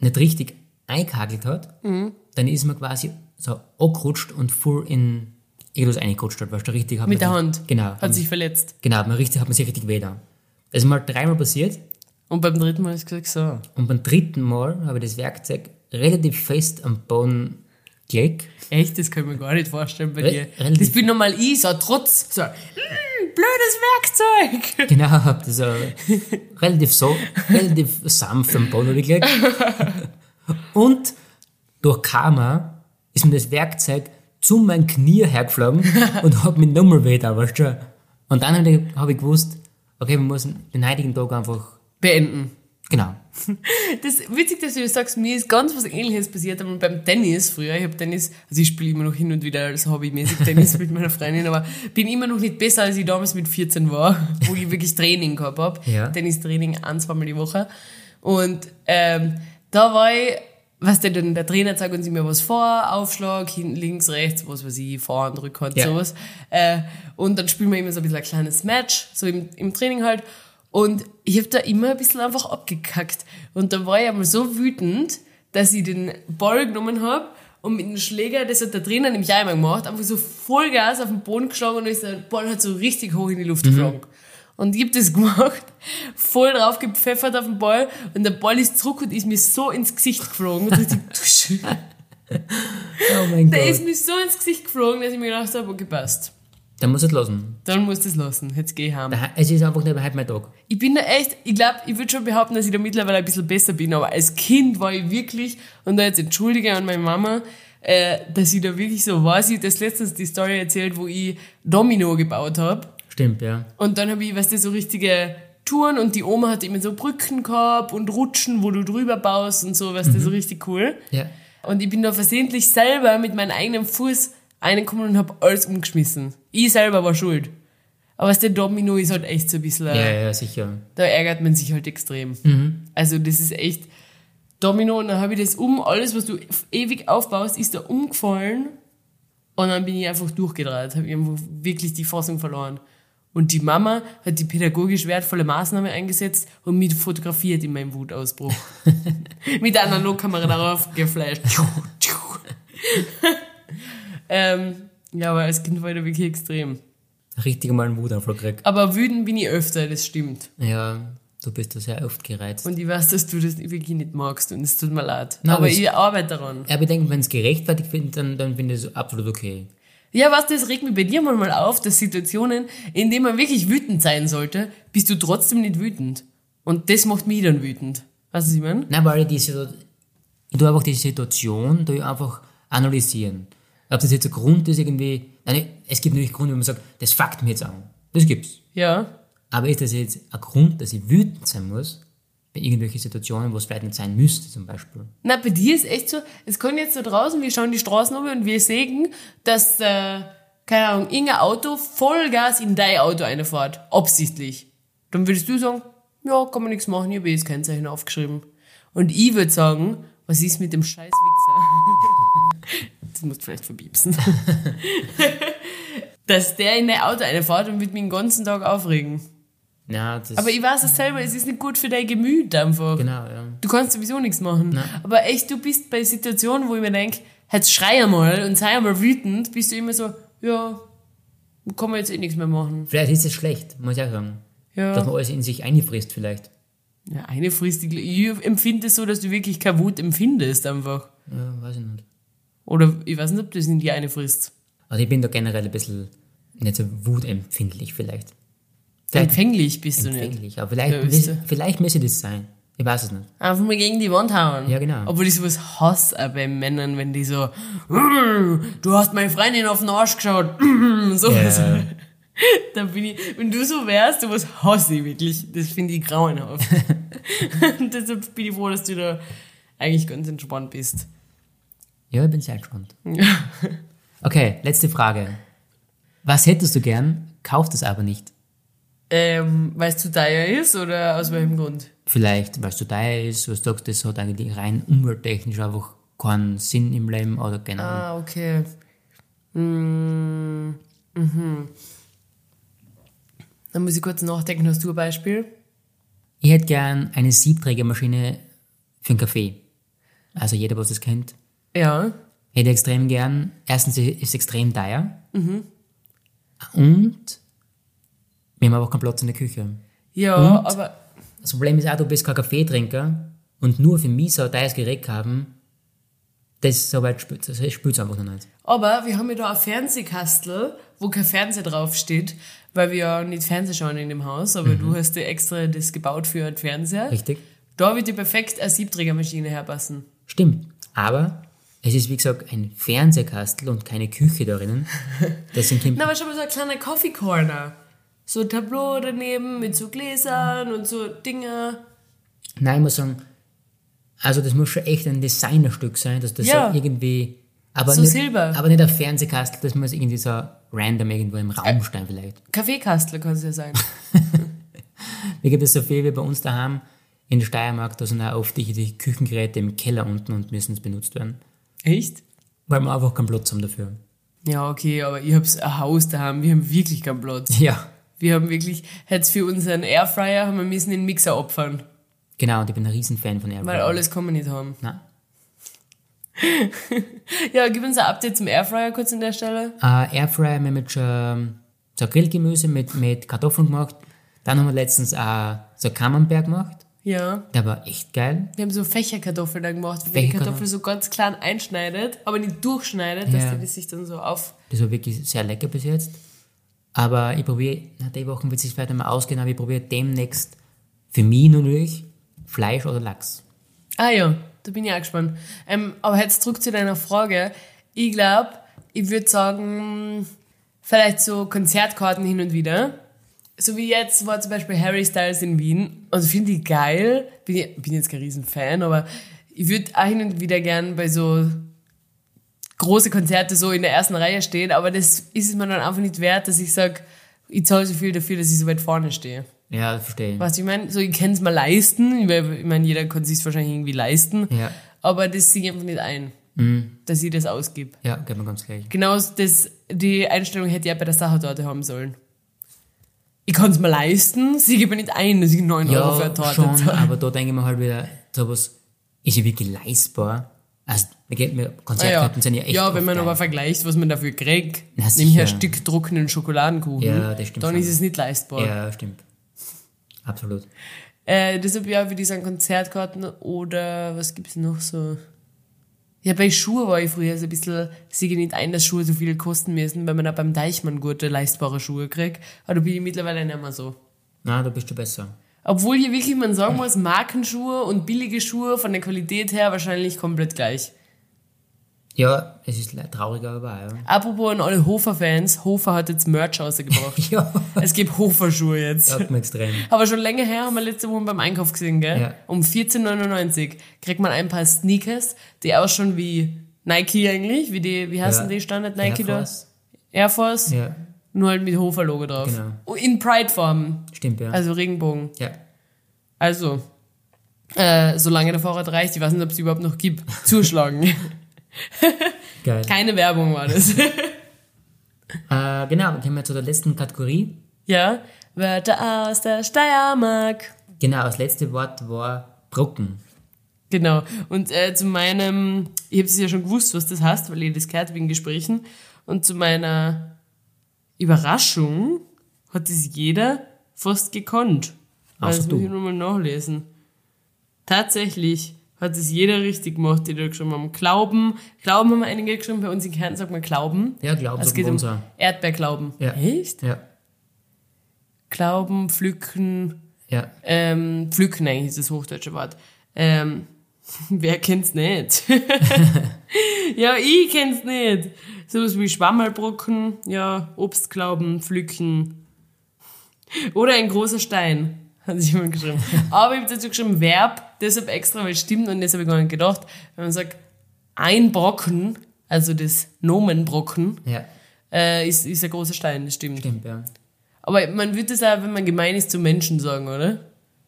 nicht richtig eingehagelt hat, dann ist man quasi so angerutscht und voll in irgendwas eingerutscht hat, weißt du, richtig. Hat Mit man der Hand. Genau. Hat sich verletzt. Genau, man, richtig, hat man sich richtig weh da. Das ist mal dreimal passiert. Und beim dritten Mal hast du gesagt, so. Und beim dritten Mal habe ich das Werkzeug relativ fest am Boden gelegt. Echt, das kann ich mir gar nicht vorstellen bei Re- dir. relativ- Das bin normal ich, so trotz, so, mm, blödes Werkzeug. Genau, habe das so relativ so, relativ sanft am Boden gelegt. Und durch Karma ist mir das Werkzeug zu meinem Knie hergeflogen und hat mich nochmal weh da, weißt du. Und dann habe ich, hab ich gewusst, okay, wir müssen den heutigen Tag einfach, Beenden. genau. Das ist witzig, dass du das sagst, mir ist ganz was ähnliches passiert, aber beim Tennis früher, ich habe Tennis, also ich spiele immer noch hin und wieder als hobbymäßig Tennis mit meiner Freundin, aber bin immer noch nicht besser, als ich damals mit 14 war, wo ich wirklich Training gehabt habe. Ja. Tennistraining ein, zweimal die Woche. Und ähm, da war ich, was der der Trainer zeigt uns immer was vor, Aufschlag, hinten, links, rechts, was weiß ich, Vorhand, Rückhand, Ja. sowas. Äh, und dann spielen wir immer so ein bisschen ein kleines Match, so im, im Training halt. Und ich habe da immer ein bisschen einfach abgekackt. Und da war ich einmal so wütend, dass ich den Ball genommen habe und mit dem Schläger, das hat der Trainer nämlich auch einmal gemacht, einfach so Vollgas auf den Boden geschlagen und ist der Ball hat so richtig hoch in die Luft geflogen. Und ich hab das gemacht, voll drauf gepfeffert auf den Ball und der Ball ist zurück und ist mir so ins Gesicht geflogen. Und richtig, tusch. Oh mein der Gott. ist mir so ins Gesicht geflogen, dass ich mir gedacht habe, okay, passt. Dann muss es lassen. Dann muss das lassen. Jetzt geh ich heim. Da- Es ist einfach nicht mehr heute mein Tag. Ich bin da echt, ich glaube, ich würde schon behaupten, dass ich da mittlerweile ein bisschen besser bin, aber als Kind war ich wirklich, und da jetzt entschuldige an meine Mama, äh, dass ich da wirklich so war. Sie hat das letztens die Story erzählt, wo ich Domino gebaut habe. Stimmt, ja. Und dann habe ich, weißt du, so richtige Touren und die Oma hat immer so Brücken gehabt und Rutschen, wo du drüber baust und so, weißt du, so richtig cool. Ja. Und ich bin da versehentlich selber mit meinem eigenen Fuß reingekommen und habe alles umgeschmissen. Ich selber war schuld. Aber was der Domino ist halt echt so ein bisschen, Ja, ja, sicher. da ärgert man sich halt extrem. Mhm. Also das ist echt Domino und dann habe ich das um, alles was du ewig aufbaust, ist da umgefallen und dann bin ich einfach durchgedreht, habe ich einfach wirklich die Fassung verloren. Und die Mama hat die pädagogisch wertvolle Maßnahme eingesetzt und mich fotografiert in meinem Wutausbruch. Mit der Analogkamera darauf geflasht. Ähm, ja, aber als Kind war ich da wirklich extrem. Richtig mal einen Wutanfall gekriegt. Aber wütend bin ich öfter, das stimmt. Ja, du bist da sehr oft gereizt. Und ich weiß, dass du das wirklich nicht magst und es tut mir leid. Nein, aber ich arbeite daran. Ja, aber ich denke, wenn es gerechtfertigt findet, dann, dann finde ich es absolut okay. Ja, was das regt mich bei dir manchmal auf, dass Situationen, in denen man wirklich wütend sein sollte, bist du trotzdem nicht wütend. Und das macht mich dann wütend. Weißt du, was ich meine? Nein, weil ich die ich tue einfach die Situation tue ich einfach analysieren. Ob das jetzt ein Grund ist, irgendwie, nein, es gibt natürlich Gründe, wo man sagt, das fuckt mich jetzt an. Das gibt's. Ja. Aber ist das jetzt ein Grund, dass ich wütend sein muss? Bei irgendwelchen Situationen, wo es vielleicht nicht sein müsste, zum Beispiel. Na, bei dir ist echt so, es kann jetzt da draußen, wir schauen die Straßen um und wir sehen, dass, äh, keine Ahnung, irgendein Auto Vollgas in dein Auto einfährt. Absichtlich. Dann würdest du sagen, ja, kann man nichts machen, ich habe eh das Kennzeichen aufgeschrieben. Und ich würde sagen, was ist mit dem scheiß Wichser? das musst du vielleicht verbiepsen. dass der in dein Auto einfährt und wird mich den ganzen Tag aufregen. Ja, das, Aber ich weiß es selber, es ist nicht gut für dein Gemüt einfach. genau, ja. Du kannst sowieso nichts machen. Aber echt, du bist bei Situationen, wo ich mir denke, jetzt schrei einmal und sei einmal wütend, bist du immer so, ja, kann man jetzt eh nichts mehr machen. Vielleicht ist es schlecht, muss ich auch sagen. Ja. Dass man alles in sich einfrisst, vielleicht. ja eine frisst die, Gl- ich empfinde es so, dass du wirklich keine Wut empfindest einfach. Ja, weiß ich nicht. Oder ich weiß nicht, ob das in die eine frisst. Also ich bin da generell ein bisschen nicht so wutempfindlich vielleicht. Vielleicht Empfänglich bist du nicht. empfänglich, aber vielleicht, Ja, vielleicht müsste das sein. Ich weiß es nicht. Einfach mal gegen die Wand hauen. Ja, genau. Obwohl ich sowas hasse bei Männern, wenn die so, du hast meine Freundin auf den Arsch geschaut, so. Ja. Da bin ich, wenn du so wärst, sowas hasse ich wirklich. Das finde ich grauenhaft. Deshalb bin ich froh, dass du da eigentlich ganz entspannt bist. Ja, ich bin sehr gespannt. Okay, letzte Frage. Was hättest du gern, kauft es aber nicht? Ähm, weil es zu teuer ist oder aus welchem Grund? Vielleicht, weil es zu teuer ist, was du sagst, das hat eigentlich rein umwelttechnisch einfach keinen Sinn im Leben oder genau. Ah, okay. Mm, mhm. Dann muss ich kurz nachdenken. Hast du ein Beispiel? Ich hätte gern eine Siebträgermaschine für einen Kaffee. Also jeder, was das kennt. Ja. Hätte ich extrem gern. Erstens ist es extrem teuer. Und wir haben aber auch keinen Platz in der Küche. Ja, Und? aber Das Problem ist auch, du bist kein Kaffeetrinker und nur für mich so ein teures Gerät haben, das so weit spült das spült's einfach noch nicht. Aber wir haben ja da ein Fernsehkastel, wo kein Fernseher draufsteht, weil wir ja nicht Fernseh schauen in dem Haus, aber du hast ja extra das gebaut für einen Fernseher. Richtig? Da wird dir perfekt eine Siebträgermaschine herpassen. Stimmt. Aber es ist wie gesagt ein Fernsehkastel und keine Küche darin. Deswegen Na, aber schon mal so ein kleiner Coffee Corner. So ein Tableau daneben mit so Gläsern und so Dinger. Nein, ich muss sagen, also das muss schon echt ein Designerstück sein, dass das Ja. so irgendwie. Aber So nicht, Silber. Aber nicht ein Fernsehkastel, das muss irgendwie so random irgendwo im Raum stehen vielleicht. Kaffeekastel kann es ja sein. Wie gibt es so viel wie bei uns daheim in der Steiermark, da sind auch oft die, die Küchengeräte im Keller unten und müssen benutzt werden. Echt? Weil wir einfach keinen Platz haben dafür. Ja, okay, aber ich hab's ein Haus daheim, wir haben wirklich keinen Platz. Ja, Wir haben wirklich, jetzt für unseren Airfryer haben wir müssen den Mixer opfern, genau, und ich bin ein Riesenfan von Airfryer. weil alles kann man nicht haben. Nein. Ja, gib uns ein Update zum Airfryer kurz an der Stelle. Äh, Airfryer haben wir mit schon so Grillgemüse mit, mit Kartoffeln gemacht. Dann haben wir letztens auch so Camembert gemacht. Ja. Der war echt geil. Wir haben so Fächerkartoffeln dann gemacht, wo man die. Kartoffel so ganz klein einschneidet, aber nicht durchschneidet, dass Ja. die das sich dann so auf. Das war wirklich sehr lecker bis jetzt. Aber ich probiere, nach der Woche wird es sich weiter mal ausgehen, aber ich probiere demnächst für mich natürlich Fleisch oder Lachs. Ah ja, da bin ich auch gespannt. Ähm, aber jetzt zurück zu deiner Frage. Ich glaube, ich würde sagen, vielleicht so Konzertkarten hin und wieder. So wie jetzt war zum Beispiel Harry Styles in Wien. Also finde ich geil. Bin, ich, bin jetzt kein Riesenfan, aber ich würde auch hin und wieder gern bei so große Konzerte so in der ersten Reihe stehen, aber das ist es mir dann einfach nicht wert, dass ich sage, ich zahle so viel dafür, dass ich so weit vorne stehe. Ja, verstehe. Was ich meine, so ich kann es mal leisten, weil ich meine, jeder kann sich wahrscheinlich irgendwie leisten, Ja. aber das sehe ich einfach nicht ein, Mhm. dass ich das ausgib. Ja, geht mir ganz gleich. Genau das, die Einstellung hätte ich auch bei der Sachertorte haben sollen. Ich kann es mir leisten, sie gebe nicht ein, dass ich 9 Euro für eine Ja, Torte schon, zahle. aber da denke ich mir halt wieder, sowas ist ja wirklich leistbar. Also, mir, Ah, ja, Konzertkarten sind ja echt ja wenn man geil. aber vergleicht, was man dafür kriegt, Na, nämlich ein. Stück trockenen Schokoladenkuchen, Ja, das stimmt dann schon. ist es nicht leistbar. Ja, stimmt. Absolut. Äh, deshalb ja, würde ich sagen Konzertkarten oder was gibt's noch so? Ja, bei Schuhe war ich früher so ein bisschen, sehe ich nicht ein, dass Schuhe so viel kosten müssen, weil man auch beim Deichmann gute, leistbare Schuhe kriegt. Aber da bin ich mittlerweile nicht mehr so. Na, da bist du besser. Obwohl hier wirklich, man sagen muss, Markenschuhe und billige Schuhe von der Qualität her wahrscheinlich komplett gleich. Ja, es ist le- traurig, aber wahr, ja. Apropos an alle Hofer-Fans, Hofer hat jetzt Merch rausgebracht. Ja, es gibt Hofer-Schuhe jetzt. sagt mir extrem. Aber schon länger her haben wir letzte Woche beim Einkauf gesehen, gell? Ja. Um 14,99 kriegt man ein paar Sneakers, die ausschauen wie Nike eigentlich, wie die, wie heißen Ja. die Standard Nike Air da? Force. Air Force, Ja, nur halt mit Hofer-Logo drauf. Genau. Oh, In Pride-Form, stimmt, ja. also Regenbogen. ja. Also, äh, solange der Vorrat reicht, ich weiß nicht, ob es überhaupt noch gibt, zuschlagen. Geil. Keine Werbung war das. Äh, genau, dann kommen wir zu der letzten Kategorie. ja, Wörter aus der Steiermark. Genau, das letzte Wort war Brocken. Genau. Und äh, zu meinem, ich habe es ja schon gewusst, was das heißt, weil ich das gehört in Gesprächen. Und zu meiner Überraschung hat es jeder fast gekonnt. Also das muss ich nochmal nachlesen. Tatsächlich hat es jeder richtig gemacht, die da geschrieben haben. Glauben, Glauben haben einige geschrieben, bei uns in Kärnten sagt man Glauben. Ja, Glauben Es sagt geht bei um uns auch. Erdbeerglauben. Ja. Echt? Ja, Glauben, pflücken, ja. ähm, pflücken eigentlich ist das hochdeutsche Wort. Ähm, wer kennt's nicht? ja, ich kenn's nicht. Sowas wie Schwammerlbrocken, ja, Obstglauben, pflücken. Oder ein großer Stein, hat sich jemand geschrieben. Aber ich habe dazu geschrieben Verb, deshalb extra, weil es stimmt und das habe ich gar nicht gedacht. Wenn man sagt, ein Brocken, also das Nomenbrocken, Ja, äh, ist, ist ein großer Stein, das stimmt. stimmt, ja. Aber man würde das auch, wenn man gemein ist, zu Menschen sagen, oder?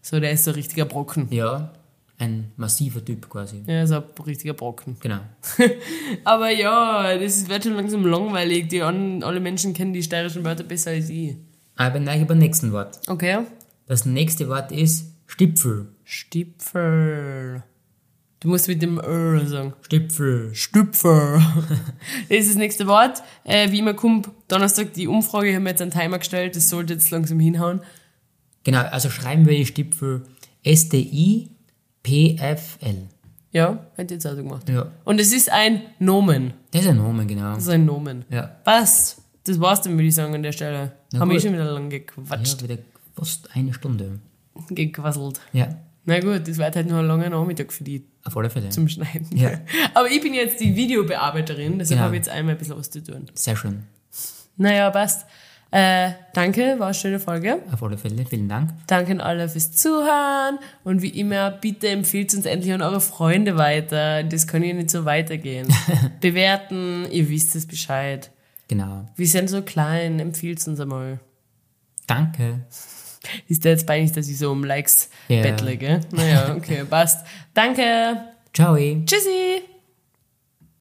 So, der ist so ein richtiger Brocken. Ja, ein massiver Typ quasi. Ja, so ein richtiger Brocken. Genau. Aber ja, das ist- wird schon langsam langweilig. Die an, alle Menschen kennen die steirischen Wörter besser als ich. Aber nein, beim nächsten Wort. Okay. Das nächste Wort ist Stipfel. Stipfel. Du musst mit dem Ö sagen. Stipfel. Stüpfer. Das ist das nächste Wort. Äh, wie immer kommt Donnerstag die Umfrage, ich habe mir jetzt einen Timer gestellt, das sollte jetzt langsam hinhauen. Genau, also schreiben wir die Stipfel S-T-I-P-F-L. Ja, hätte ich jetzt auch so gemacht. Ja, Und es ist ein Nomen. das ist ein Name, genau. Das ist ein Nomen. Ja. Passt. Das war's dann, würde ich sagen, an der Stelle. Na Haben wir gut. schon wieder lang gequatscht, Ja, wieder fast eine Stunde. gequasselt. Ja, Na gut, das wird halt noch ein langer Nachmittag für die auf alle Fälle. zum Schneiden. Ja. Aber ich bin jetzt die Videobearbeiterin, deshalb Genau. habe ich jetzt einmal ein bisschen was zu tun. Sehr schön. Naja, passt. Äh, danke, war eine schöne Folge. Auf alle Fälle. Vielen Dank. Danke an alle fürs Zuhören. Und wie immer, bitte empfehlt uns endlich an eure Freunde weiter. Das kann ja nicht so weitergehen. Bewerten, ihr wisst es Bescheid. Genau. Wir sind so klein, empfiehlt uns einmal. Danke. Ist dir jetzt peinlich, dass ich so um Likes Ja. bettle, gell? Naja, okay, passt. Danke. Ciao. Tschüssi.